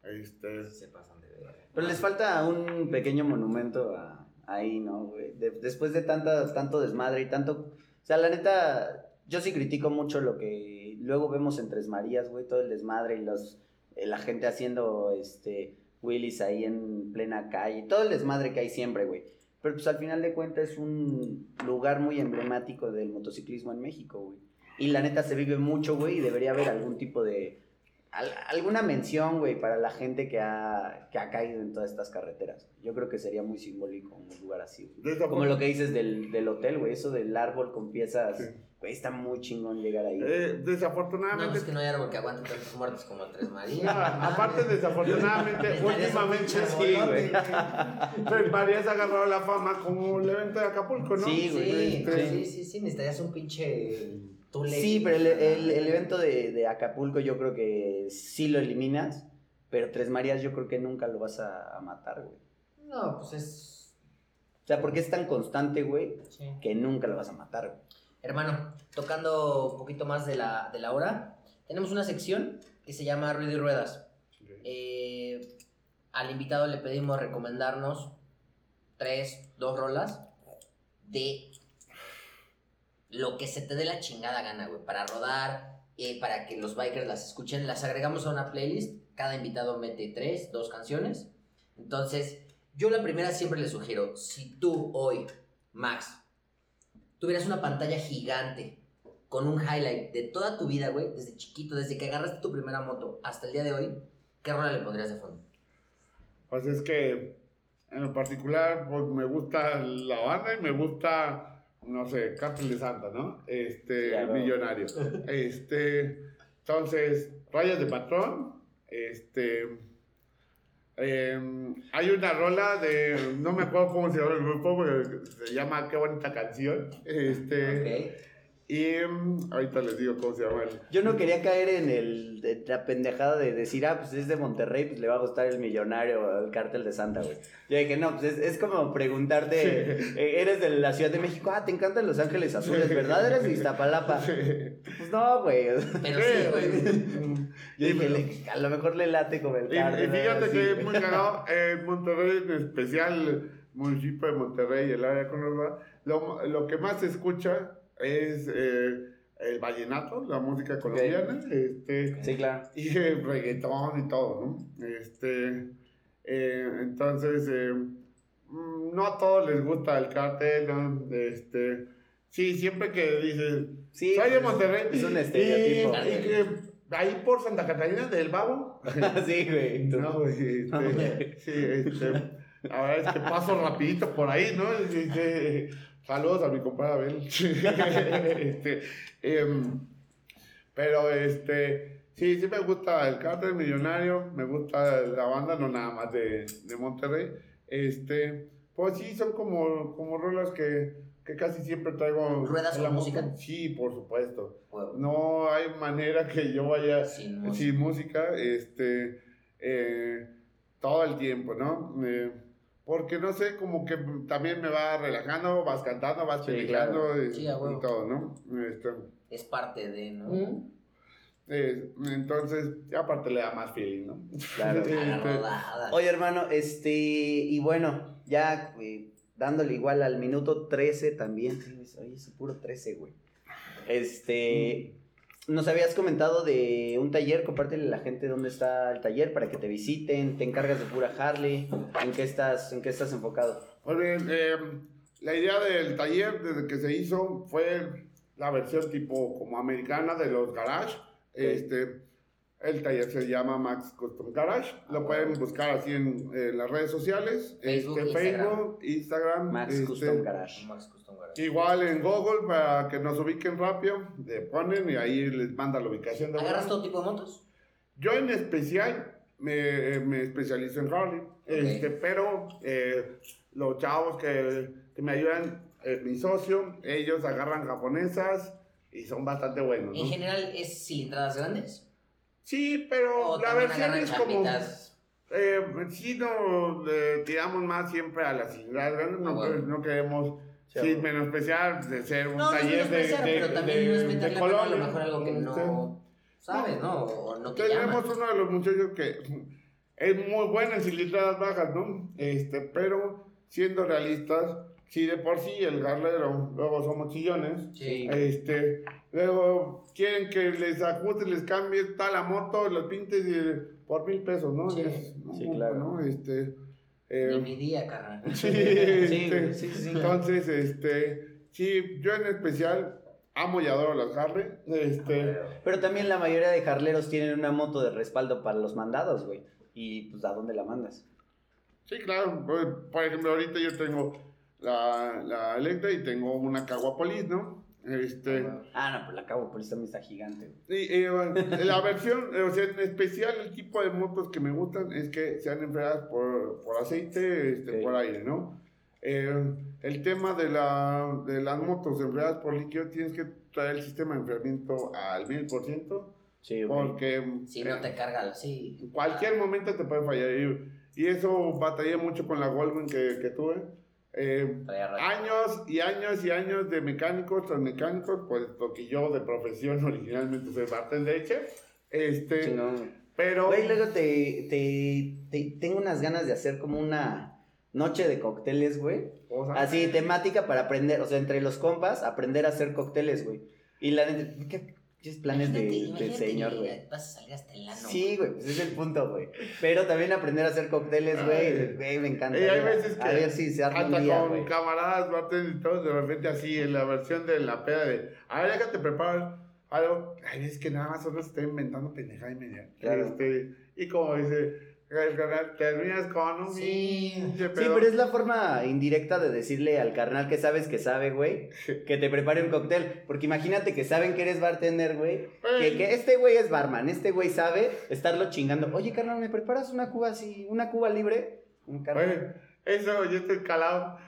Este, Se pasan de ver. Pero les falta un pequeño monumento a- ahí, ¿no, güey? De- después de tanta, tanto desmadre y tanto... O sea, la neta, yo sí critico mucho lo que luego vemos en Tres Marías, güey, todo el desmadre y los, eh, la gente haciendo, este, Willis ahí en plena calle, todo el desmadre que hay siempre, güey. Pero pues al final de cuentas es un lugar muy emblemático del motociclismo en México, güey. Y la neta se vive mucho, güey, y debería haber algún tipo de... al- alguna mención, güey, para la gente que ha, que ha caído en todas estas carreteras. Yo creo que sería muy simbólico un lugar así. Como lo que dices del, del hotel, güey, eso del árbol con piezas. Sí. Güey, está muy chingón llegar ahí. eh, No, desafortunadamente, es que no hay árbol que aguante tantas muertes como Tres Marías. no, aparte desafortunadamente, últimamente sí, güey. Tres Marías ha agarrado la fama como el evento de Acapulco, ¿no? Sí, güey. Sí, Este, sí, sí, sí, necesitarías un pinche tule. Sí, pero el, el- el evento de, de Acapulco yo creo que sí lo eliminas, pero Tres Marías yo creo que nunca lo vas a, a matar, güey. No, pues es. O sea, porque es tan constante, güey, sí. que nunca lo vas a matar, güey. Hermano, tocando un poquito más de la, de la hora, tenemos una sección que se llama Ruido y Ruedas. Eh, al invitado le pedimos recomendarnos tres, dos rolas de lo que se te dé la chingada gana, güey, para rodar, eh, para que los bikers las escuchen. Las agregamos a una playlist. Cada invitado mete tres, dos canciones. Entonces, yo la primera siempre le sugiero, si tú hoy, Max, tuvieras una pantalla gigante con un highlight de toda tu vida, güey, desde chiquito, desde que agarraste tu primera moto hasta el día de hoy, ¿qué rola le pondrías de fondo? Pues es que en lo particular pues me gusta la banda y me gusta, no sé, Cártel de Santa, ¿no? Este, millonario. Este, entonces, Rayas de Patrón, este, Eh, hay una rola de, no me acuerdo cómo se llama el grupo, pero se llama Qué bonita canción. Este, Ok. Y mm, ahorita les digo cómo se llama. el- Yo no quería caer en el, de- la pendejada de decir, ah, pues es de Monterrey, pues le va a gustar el millonario o el cártel de Santa, güey. Yo dije, no, pues es, es como preguntarte, eh, eres de la Ciudad de México, ah, te encantan Los Ángeles Azules, ¿verdad? Eres de Iztapalapa. Pues no, güey. Pero sí, güey. Le- a lo mejor le late el Y, y fíjate así. que es muy cagado, en Monterrey, en especial, municipio de Monterrey, el área conurbada, lo, lo que más se escucha es eh, el vallenato, la música colombiana, este, Sí, claro. y el reggaetón y todo, ¿no? Este, eh, entonces, eh, mm, no a todos les gusta el cartel, ¿no? Este, sí, siempre que dices, Sí, soy de pues, Monterrey, es un y- estereotipo. y que ahí por Santa Catarina del Babo, sí, güey. tú- no, güey, este, sí, este, la verdad es que paso rapidito por ahí, ¿no? Este, saludos a mi compadre Abel. Este, em, pero, este, sí, sí me gusta el cártel millonario, me gusta la banda, no nada más de, de Monterrey. Este, pues sí, son como, como rolas que, que casi siempre traigo. ¿Ruedas con moto. música? Sí, por supuesto. No hay manera que yo vaya Sin música. sin música, este, eh, todo el tiempo, ¿no? Eh, porque no sé, como que también me va relajando, vas cantando, vas Sí, claro. y, Sí, todo, ¿no? Este, Es parte de, ¿no? mm, eh, entonces, aparte le da más feeling, ¿no? Claro. Este. Oye, hermano, este, y bueno, ya eh, dándole igual al minuto 13 también. Oye, es puro 13, güey. Este, nos habías comentado de un taller, compártele a la gente dónde está el taller para que te visiten, te encargas de pura Harley, ¿en qué estás, en qué estás enfocado? Pues bien, eh, la idea del taller desde que se hizo fue la versión tipo como americana de los garage. Este, el taller se llama Max Custom Garage. Lo pueden buscar así en, en las redes sociales. Facebook, este, Instagram. Facebook, Instagram. Max este, Custom Garage. Max Custom Garage. Igual en Google para que nos ubiquen rápido. Le ponen y ahí les manda la ubicación de ¿Agarras todo tipo de motos? Yo en especial me, me especializo en Harley, este, pero eh, los chavos que, que me ayudan, eh, mi socio, ellos agarran japonesas y son bastante buenos. En ¿no? general, ¿es cilindradas grandes? Sí, pero ¿O la versión es como... Eh, sí, no, le tiramos más siempre a las cilindradas grandes, no, Ah, bueno. no queremos Sí, menospreciar de ser un No, no es taller de, de, pero también de- no es de mano a lo mejor algo que Este, no sabes, ¿no? O no te llama. Tenemos uno de los muchachos que es muy bueno en cilindradas bajas, ¿no? Este, pero siendo realistas, si de por sí el garlero, luego somos chillones, Sí. este, luego quieren que les ajuste, les cambie tal la moto, los pintes y por mil pesos, ¿no? Sí. Es, no, Sí, claro. ¿no? Este, eh, mi día, carnal. sí, Sí, este, sí, sí, sí. entonces, este, sí, yo en especial amo y adoro las Harley, este, Pero también la mayoría de jarleros tienen una moto de respaldo para los mandados, güey. Y pues, ¿a dónde la mandas? Sí, claro. Por ejemplo, ahorita yo tengo la, la Electra y tengo una Caguapolis, ¿no? Este, Ah, no, pues la Cabo Polis también está gigante, y, eh, la versión, o sea, en especial el tipo de motos que me gustan es que sean enfriadas por, por aceite, este, Sí. por aire, ¿no? Eh, el tema de, la, de las motos enfriadas por líquido, tienes que traer el sistema de enfriamiento al 1000%, Sí, güey. porque Si no te carga así. en cualquier momento te puede fallar. Y, y eso batallé mucho con la Goldwyn que, que tuve. Eh, años y años y años de mecánicos tras mecánicos, pues porque yo de profesión originalmente soy bartender, chef. Este, güey. pero Güey, luego te, te, te- tengo unas ganas de hacer como una noche de cócteles, güey. o sea, Así, temática para aprender, o sea, entre los compas, aprender a hacer cócteles, güey. Y la neta, ¿qué, qué planes de, del señor, güey? Vas a salir hasta el ano. Sí, güey, pues es el punto, güey. Pero también aprender a hacer cócteles, güey. Güey, me encanta. y hay veces que A ver si se arma hasta un día, con güey. camaradas bartenders y todo, de repente así en la versión de la peda de, a ver, déjate preparar algo. Ay, es que nada más solo se está inventando pendejada y media. Claro. Este, y como dice, terminas con un Sí. pinche Sí, pero es la forma indirecta de decirle al carnal que sabes que sabe, güey, que te prepare un cóctel. Porque imagínate que saben que eres bartender, güey. Que, que este güey es barman, este güey sabe estarlo chingando. Oye, carnal, ¿me preparas una cuba así, una cuba libre? Un carnal. Eso, yo estoy calado.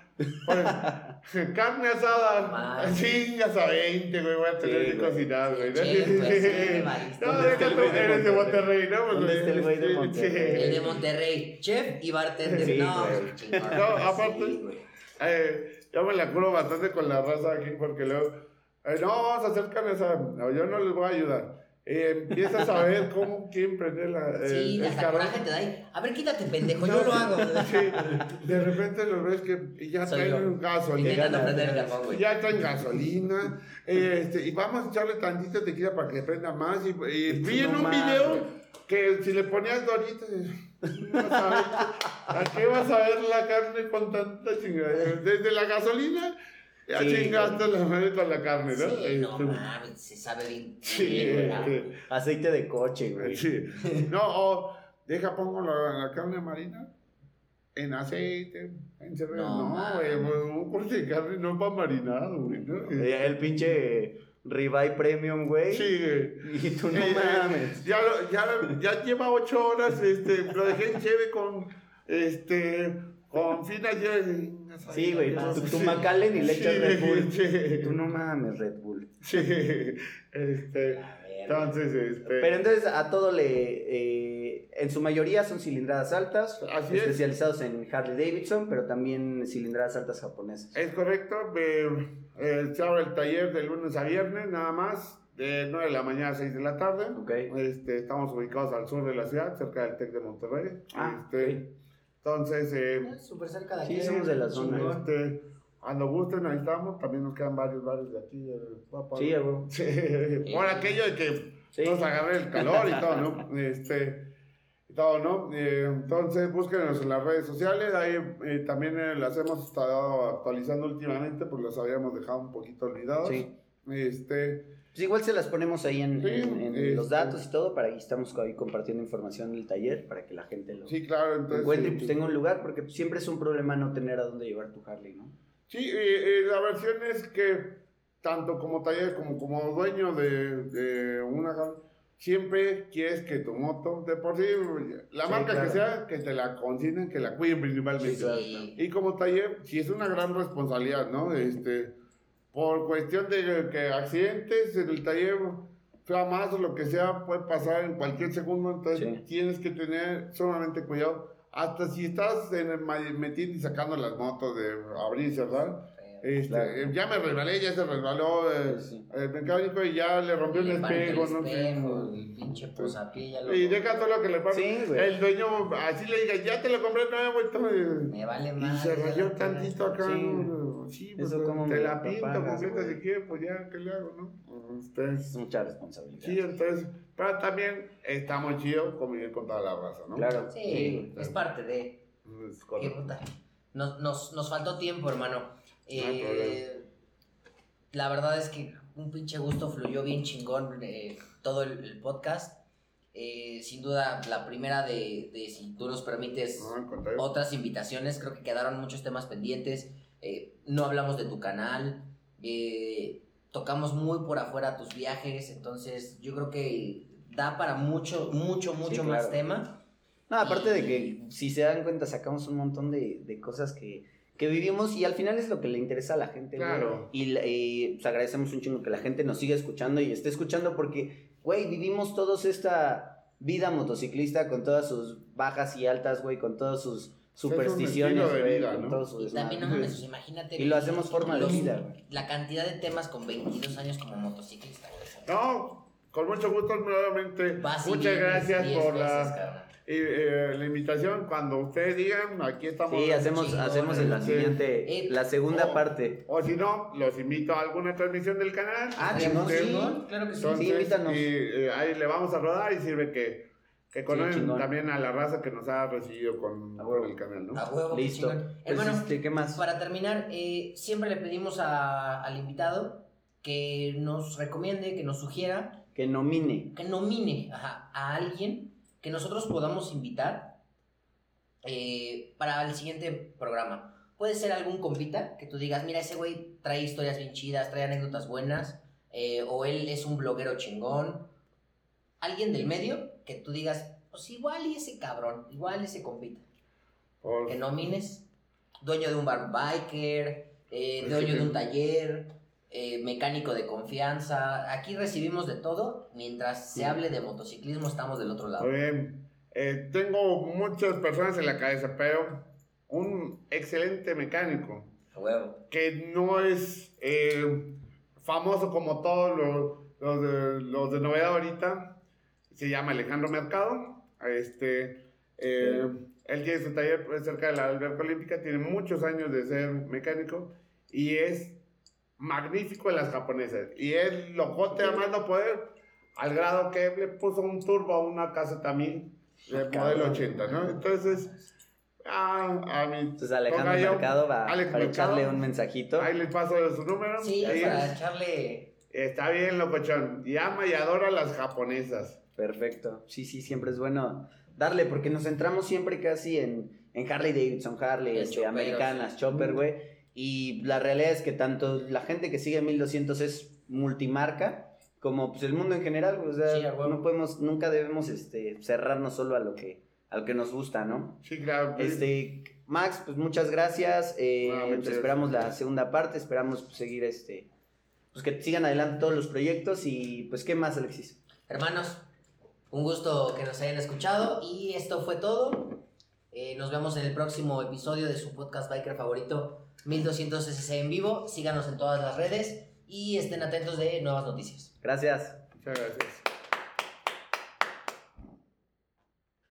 carne asada, chingas a 20, güey, voy a tener Sí, que güey. cocinar, güey. Pues, sí. No, ¿Dónde está deja tú, eres de Monterrey? ¿no? Pues, ¿Dónde está el güey de Monterrey? El de Monterrey, chef y bartender. Sí, no, chingón. No, aparte-. Eh, yo me la curo bastante con la raza aquí porque luego, eh, no, vamos a hacer carne asada. No, yo no les voy a ayudar. Eh, empiezas a ver cómo quién prende la, el, Sí, el hasta coraje te da ahí. A ver, quítate, pendejo, yo lo hago. Sí, de repente los ves que ya Soy traen yo. un gasolina. Prender. Ya traen gasolina, eh, este, y vamos a echarle tantito tequila para que prenda más. Y, y vi en No un mames. video que si le ponías doritos, eh, vas a ver, ¿a qué vas a ver la carne con tanta chingadera? Desde la gasolina, ya Sí, chingaste la madre con la carne, ¿no? Sí, no Este, mames, se sabe bien. Sí, bien, güey. este, Aceite de coche, güey. sí. No, o deja, pongo la, la carne marina en aceite, en cerveza. No, No, güey, mames. pues, un corte de carne no va marinado, güey, ¿no? Eh, El pinche ribeye premium, güey. Sí, güey. Y tú no Eh, mames. Ya, lo- ya, lo- ya lleva ocho horas, este, lo dejé en cheve con, este, con finas. Sí, güey, tu, tu Macallen y le echas Sí, Red Bull. sí. Tú no mames, Red Bull. Sí, este, entonces, este. Pero entonces a todo le. eh, en su mayoría son cilindradas altas, Así es. especializados en Harley Davidson, pero también cilindradas altas japonesas. Es correcto, eh, se abre el taller de lunes a viernes, nada más, de 9 de la mañana a 6 de la tarde. Ok. Este, estamos ubicados al sur de la ciudad, cerca del TEC de Monterrey. Ah, Este, Entonces, eh, Súper cerca de Sí, aquí. somos de la zona. Este, cuando gusten, ahí estamos. También nos quedan varios bares de aquí. eh, papá. Sí, güey. Sí, por aquello de que Sí. nos agarre el calor y todo, ¿no? Este, y todo, ¿no? Eh, entonces, búsquenos en las redes sociales. Ahí eh, también eh, las hemos estado actualizando últimamente, pues las habíamos dejado un poquito olvidados. Sí. Este, Pues igual se las ponemos ahí en, Sí, en- en este- los datos y todo, para que estamos ahí compartiendo información del taller, para que la gente lo sí, claro, entonces. encuentre y eh, pues tenga un lugar, porque siempre es un problema no tener a dónde llevar tu Harley, ¿no? Sí, eh, la versión es que tanto como taller como como dueño de, de una gal- siempre quieres que tu moto, de por sí, la Sí, marca claro. que sea, que te la consignen, que la cuiden principalmente. Sí, claro. Sí. Y como taller, sí es una gran responsabilidad, ¿no? Este, por cuestión de que accidentes en el taller, sea más o lo que sea, puede pasar en cualquier segundo, entonces Sí. tienes que tener sumamente cuidado. Hasta si estás en el metiendo y sacando las motos de abrir y cerrar, este, Claro. ya me resbalé, ya se resbaló eh, Sí, el mecánico y ya le rompió el el espejo, ¿no? espejo, el pinche posapié ya lo. Y deja todo lo que le pasa. Sí, el dueño así le diga, ya te lo compré nuevo y todo. y- Me vale y más. se rayó tantito acá, Sí. ¿no? Sí, pues Eso como te la pinto pagas, completa güey. si quieres, pues ya, ¿qué le hago, no? Este, Es mucha responsabilidad. sí, entonces, pero también está muy chido convivir con toda la raza, ¿no? Claro. Sí, es parte de. Es Qué puta. Nos, nos, nos faltó tiempo, hermano. Eh, la verdad es que un pinche gusto fluyó bien chingón eh, todo el, el podcast. Eh, sin duda, la primera de, de, si tú nos permites, No, otras invitaciones. Creo que quedaron muchos temas pendientes. Eh, no hablamos de tu canal. eh, tocamos muy por afuera tus viajes. Entonces, yo creo que da para mucho, mucho, mucho Sí, más tema. No, aparte de que, si se dan cuenta, sacamos un montón de, de cosas que, que vivimos y al final es lo que le interesa a la gente, güey. Claro. Y eh, pues agradecemos un chingo que la gente nos siga escuchando y esté escuchando porque, güey, vivimos todos esta vida motociclista con todas sus bajas y altas, güey, con todas sus supersticiones, de güey, vida, con ¿no? todo su Y también, no mames, sea, imagínate. Y lo hacemos forma de los- vida, güey. La cantidad de temas con 22 años como motociclista, güey. No, con mucho gusto nuevamente. Vas y Muchas vienes gracias 10 por veces, la, cabrón. y, eh, la invitación. Cuando ustedes digan, aquí estamos. Sí, hacemos, chingón, hacemos en la sí. siguiente, Eh, la segunda oh. parte. O si no, los invito a alguna transmisión del canal. Ah, chingón, sí. claro que sí. Entonces, Sí, invítanos. Y eh, ahí le vamos a rodar y sirve que, que conozcan chingón. también a la raza que nos ha recibido con, A huevo. con el canal, ¿no? A huevo, Listo. chingón. Pues, Hermano, este, ¿qué más? para terminar, eh, siempre le pedimos a- al invitado que nos recomiende, que nos sugiera, Que nomine. que nomine ajá, a alguien que nosotros podamos invitar eh, para el siguiente programa, puede ser algún compita que tú digas, mira, ese güey trae historias bien chidas, trae anécdotas buenas, eh, o él es un bloguero chingón. Alguien del medio que tú digas, pues igual y ese cabrón, igual ese compita. Por- Que nomines, dueño de un bar biker, eh, Pues dueño de un taller, eh, mecánico de confianza. Aquí recibimos de todo. Mientras se hable de motociclismo, estamos del otro lado. Eh, tengo muchas personas en la cabeza, pero un excelente mecánico A huevo. que no es eh, famoso como todos los, los de, los de novedad ahorita. Se llama Alejandro Mercado. Este, eh, Él tiene su taller pues, cerca de la alberca olímpica, tiene muchos años de ser mecánico y es magnífico en las japonesas. Y es locote a más no poder, al grado que le puso un turbo a una casa también de Ah, modelo cabrón. 80, ¿no? Entonces, ah, a mi Entonces Alejandro tocayo, Mercado va Alex para Mercado, echarle un mensajito. Ahí les paso su número. Sí, Ahí para echarle. Está bien, locochón. Y ama y adora a las japonesas. Perfecto. Sí, sí, siempre es bueno darle, porque nos centramos siempre casi en, en Harley Davidson, Harley, Es este, americanas, sí. chopper, güey. Y la realidad es que tanto la gente que sigue 1200 es multimarca, como pues el mundo en general, güey. O sea, Sí, a huevo. no podemos, nunca debemos este, cerrarnos solo a lo que, a lo que nos gusta, ¿no? Sí, claro. pues, Este, Max, pues muchas gracias. eh, No, pues, esperamos la segunda parte, esperamos pues, seguir este. Pues que sigan adelante todos los proyectos y pues qué más, Alexis. Hermanos, un gusto que nos hayan escuchado y esto fue todo. Eh, nos vemos en el próximo episodio de su podcast biker favorito, 1200 SC en vivo. Síganos en todas las redes y estén atentos de nuevas noticias. Gracias. Muchas gracias.